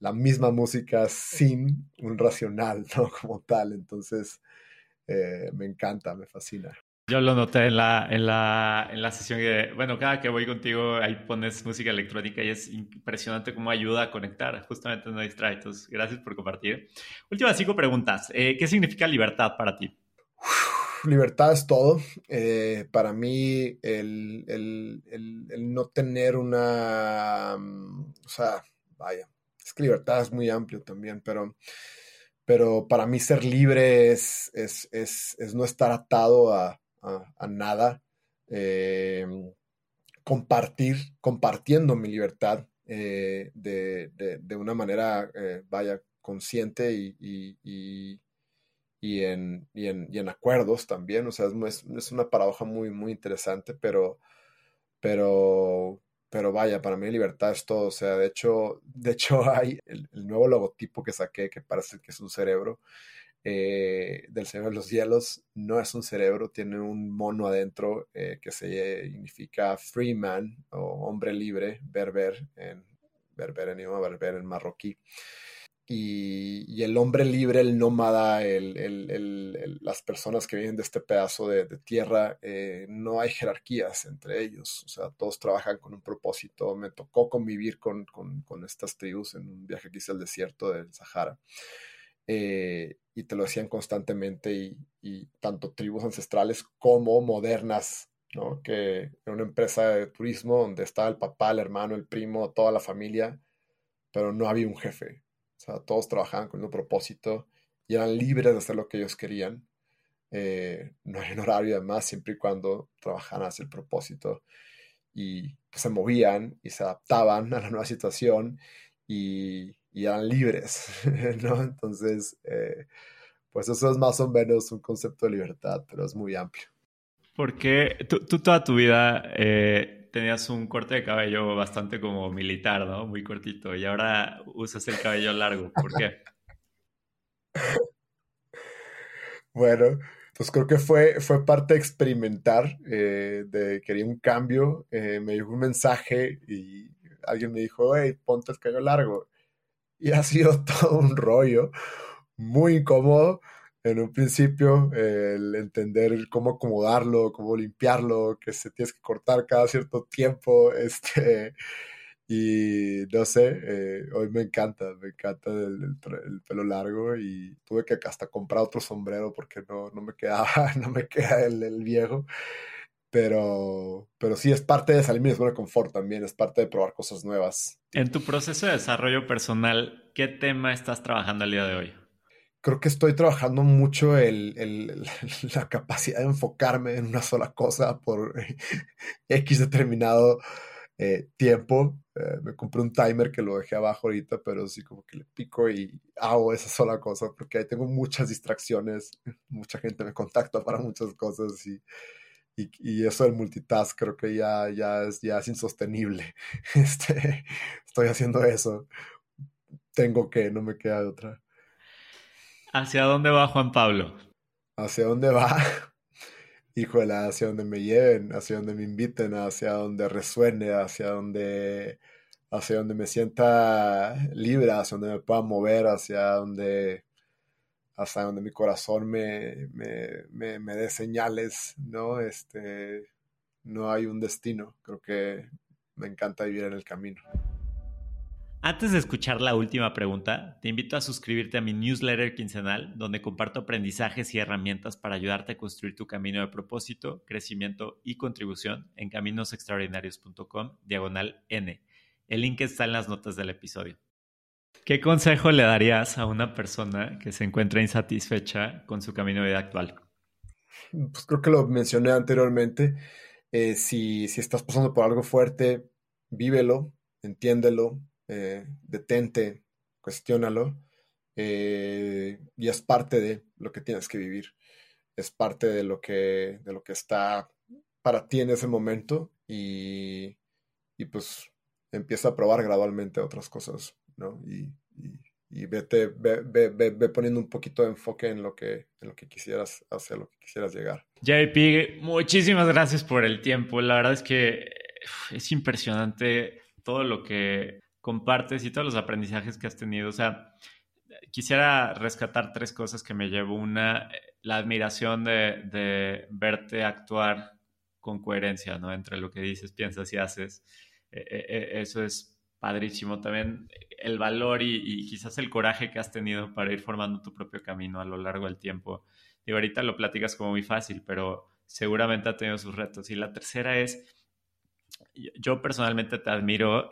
la misma música sin un racional, ¿no? Como tal. Entonces, eh, me encanta, me fascina. Yo lo noté en la, en la, en la sesión que, bueno, cada que voy contigo ahí pones música electrónica y es impresionante cómo ayuda a conectar, justamente no distrae. Entonces, gracias por compartir. Últimas cinco preguntas. Eh, ¿Qué significa libertad para ti? libertad es todo. Eh, para mí, el, no tener una. Mm, o sea, vaya, es que libertad es muy amplio también, pero, pero para mí ser libre es, es, no estar atado a, nada. Eh, compartir, compartiendo mi libertad eh, de, una manera, vaya, consciente y y en, y en, y en acuerdos también. O sea, es, es, una paradoja muy, muy interesante, pero, pero, pero vaya, para mí libertad es todo. O sea, de hecho, de hecho hay el, nuevo logotipo que saqué, que parece que es un cerebro, eh, del Señor de los Hielos, no es un cerebro, tiene un mono adentro eh, que significa free man o hombre libre, berber en berber en idioma berber en marroquí y, el hombre libre, el nómada, el, las personas que vienen de este pedazo de, tierra, eh, no hay jerarquías entre ellos, o sea, todos trabajan con un propósito. Me tocó convivir con, estas tribus en un viaje que hice al desierto del Sahara. Eh, y te lo decían constantemente, y, tanto tribus ancestrales como modernas, que era una empresa de turismo donde estaba el papá, el hermano, el primo, toda la familia, pero no había un jefe, sea, todos trabajaban con un propósito y eran libres de hacer lo que ellos querían. Eh, no hay un horario además, siempre y cuando trabajaran hacia el propósito y pues, se movían y se adaptaban a la nueva situación y, eran libres, ¿no? Entonces, eh, pues eso es más o menos un concepto de libertad, pero es muy amplio. Porque tú, tú toda tu vida eh, tenías un corte de cabello bastante como militar, ¿no? Muy cortito, y ahora usas el cabello largo. ¿Por qué? bueno, pues creo que fue, fue parte de experimentar, eh, de quería un cambio, eh, me llegó un mensaje y alguien me dijo, hey, ponte el cabello largo. Y ha sido todo un rollo, muy incómodo en un principio, el entender cómo acomodarlo, cómo limpiarlo, que se tienes que cortar cada cierto tiempo, este, y no sé, eh, hoy me encanta, me encanta el, pelo largo y tuve que hasta comprar otro sombrero porque no, no me quedaba, no me queda el, viejo. Pero, pero sí es parte de salirme de zona confort también, es parte de probar cosas nuevas. En tu proceso de desarrollo personal, ¿qué tema estás trabajando el día de hoy? Creo que estoy trabajando mucho el, la capacidad de enfocarme en una sola cosa por X determinado eh, tiempo. Eh, me compré un timer que lo dejé abajo ahorita, pero sí como que le pico y hago esa sola cosa porque ahí tengo muchas distracciones, mucha gente me contacta para muchas cosas y, y, eso del multitask creo que ya, ya, es, ya es insostenible. Este, estoy haciendo eso. Tengo que, no me queda otra. ¿Hacia dónde va Juan Pablo? ¿Hacia dónde va? híjole, hacia donde me lleven, hacia donde me inviten, hacia donde resuene, hacia donde, hacia donde me sienta libre, hacia donde me pueda mover, hacia donde, hasta donde mi corazón me, me, me, dé señales, ¿no? Este, no hay un destino, creo que me encanta vivir en el camino. Antes de escuchar la última pregunta, te invito a suscribirte a mi newsletter quincenal, donde comparto aprendizajes y herramientas para ayudarte a construir tu camino de propósito, crecimiento y contribución en caminosextraordinarios.com, diagonal N. El link está en las notas del episodio. ¿Qué consejo le darías a una persona que se encuentra insatisfecha con su camino de vida actual? Pues creo que lo mencioné anteriormente. Eh, si, si estás pasando por algo fuerte, vívelo, entiéndelo, eh, detente, cuestiónalo, eh, y es parte de lo que tienes que vivir, es parte de lo que, de lo que está para ti en ese momento y, pues empieza a probar gradualmente otras cosas, ¿no? Y, vete, ve, poniendo un poquito de enfoque en lo que, en lo que quisieras, hacia lo que quisieras llegar. JP, muchísimas gracias por el tiempo. La verdad es que es impresionante todo lo que compartes y todos los aprendizajes que has tenido. O sea, quisiera rescatar tres cosas que me llevo. Una, la admiración de, verte actuar con coherencia, ¿no? Entre lo que dices, piensas y haces. E, e, e, eso es padrísimo. También el valor y, quizás el coraje que has tenido para ir formando tu propio camino a lo largo del tiempo. Y ahorita lo platicas como muy fácil, pero seguramente ha tenido sus retos. Y la tercera es, yo personalmente te admiro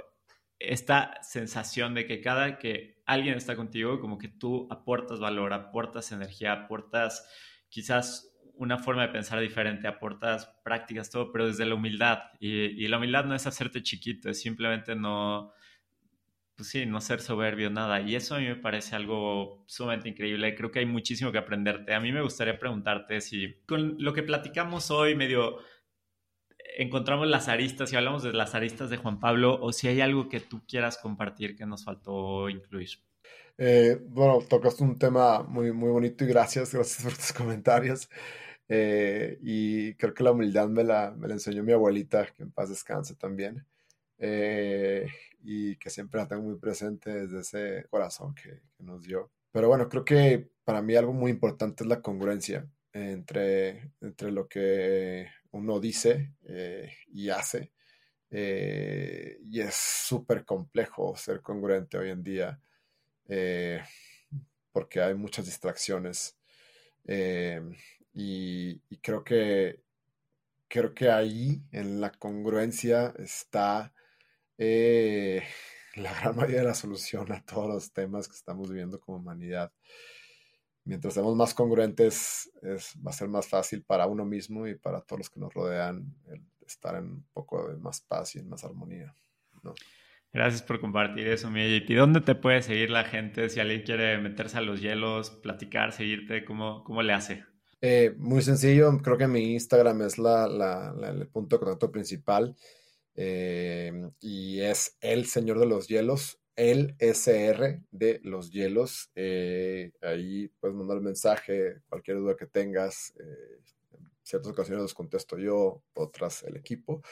esta sensación de que cada que alguien está contigo, como que tú aportas valor, aportas energía, aportas quizás una forma de pensar diferente, aportas prácticas, todo, pero desde la humildad. Y, la humildad no es hacerte chiquito, es simplemente no, pues sí, no ser soberbio, nada. Y eso a mí me parece algo sumamente increíble. Creo que hay muchísimo que aprenderte. A mí me gustaría preguntarte si con lo que platicamos hoy, medio encontramos las aristas, y hablamos de las aristas de Juan Pablo, o si hay algo que tú quieras compartir que nos faltó incluir. Eh, bueno, tocas un tema muy, muy bonito y gracias, gracias por tus comentarios. Eh, y creo que la humildad me la, me la enseñó mi abuelita, que en paz descanse también. Eh, y que siempre la tengo muy presente desde ese corazón que, que, nos dio. Pero bueno, creo que para mí algo muy importante es la congruencia entre, entre lo que uno dice eh, y hace. Eh, y es súper complejo ser congruente hoy en día eh, porque hay muchas distracciones. Y, creo que creo que ahí en la congruencia está la gran mayoría de la solución a todos los temas que estamos viviendo como humanidad. Mientras seamos más congruentes, es, va a ser más fácil para uno mismo y para todos los que nos rodean el estar en un poco de más paz y en más armonía. Gracias por compartir eso, mi ¿Y ¿Dónde te puede seguir la gente si alguien quiere meterse a los hielos, platicar, seguirte? ¿Cómo, cómo le hace? Eh, muy sencillo, creo que mi Instagram es la, el punto de contacto principal eh, y es el Señor de los Hielos, el SR de los Hielos. Eh, ahí puedes mandar un mensaje, cualquier duda que tengas. en ciertas ocasiones los contesto yo, otras el equipo,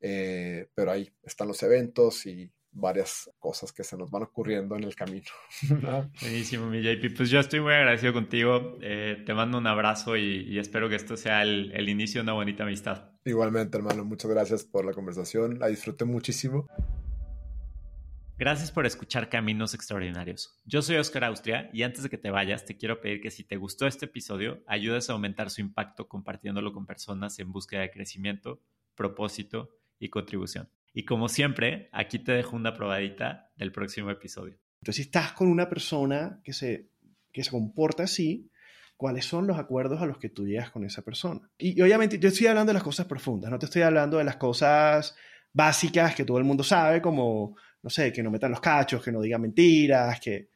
pero ahí están los eventos y varias cosas que se nos van ocurriendo en el camino. Buenísimo, mi JP. Pues yo estoy muy agradecido contigo. Eh, te mando un abrazo y, espero que esto sea el, el, inicio de una bonita amistad. Igualmente, hermano. Muchas gracias por la conversación. La disfruté muchísimo. Gracias por escuchar Caminos Extraordinarios. Yo soy Oscar Austria y antes de que te vayas, te quiero pedir que si te gustó este episodio, ayudes a aumentar su impacto compartiéndolo con personas en búsqueda de crecimiento, propósito y contribución. Y como siempre, aquí te dejo una probadita del próximo episodio. Entonces, si estás con una persona que se, que se comporta así, ¿cuáles son los acuerdos a los que tú llegas con esa persona? Y, obviamente yo estoy hablando de las cosas profundas, no te estoy hablando de las cosas básicas que todo el mundo sabe, como, no sé, que no metan los cachos, que no digan mentiras, que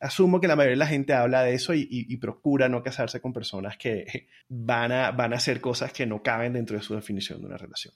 asumo que la mayoría de la gente habla de eso y, procura no casarse con personas que van a, van a hacer cosas que no caben dentro de su definición de una relación.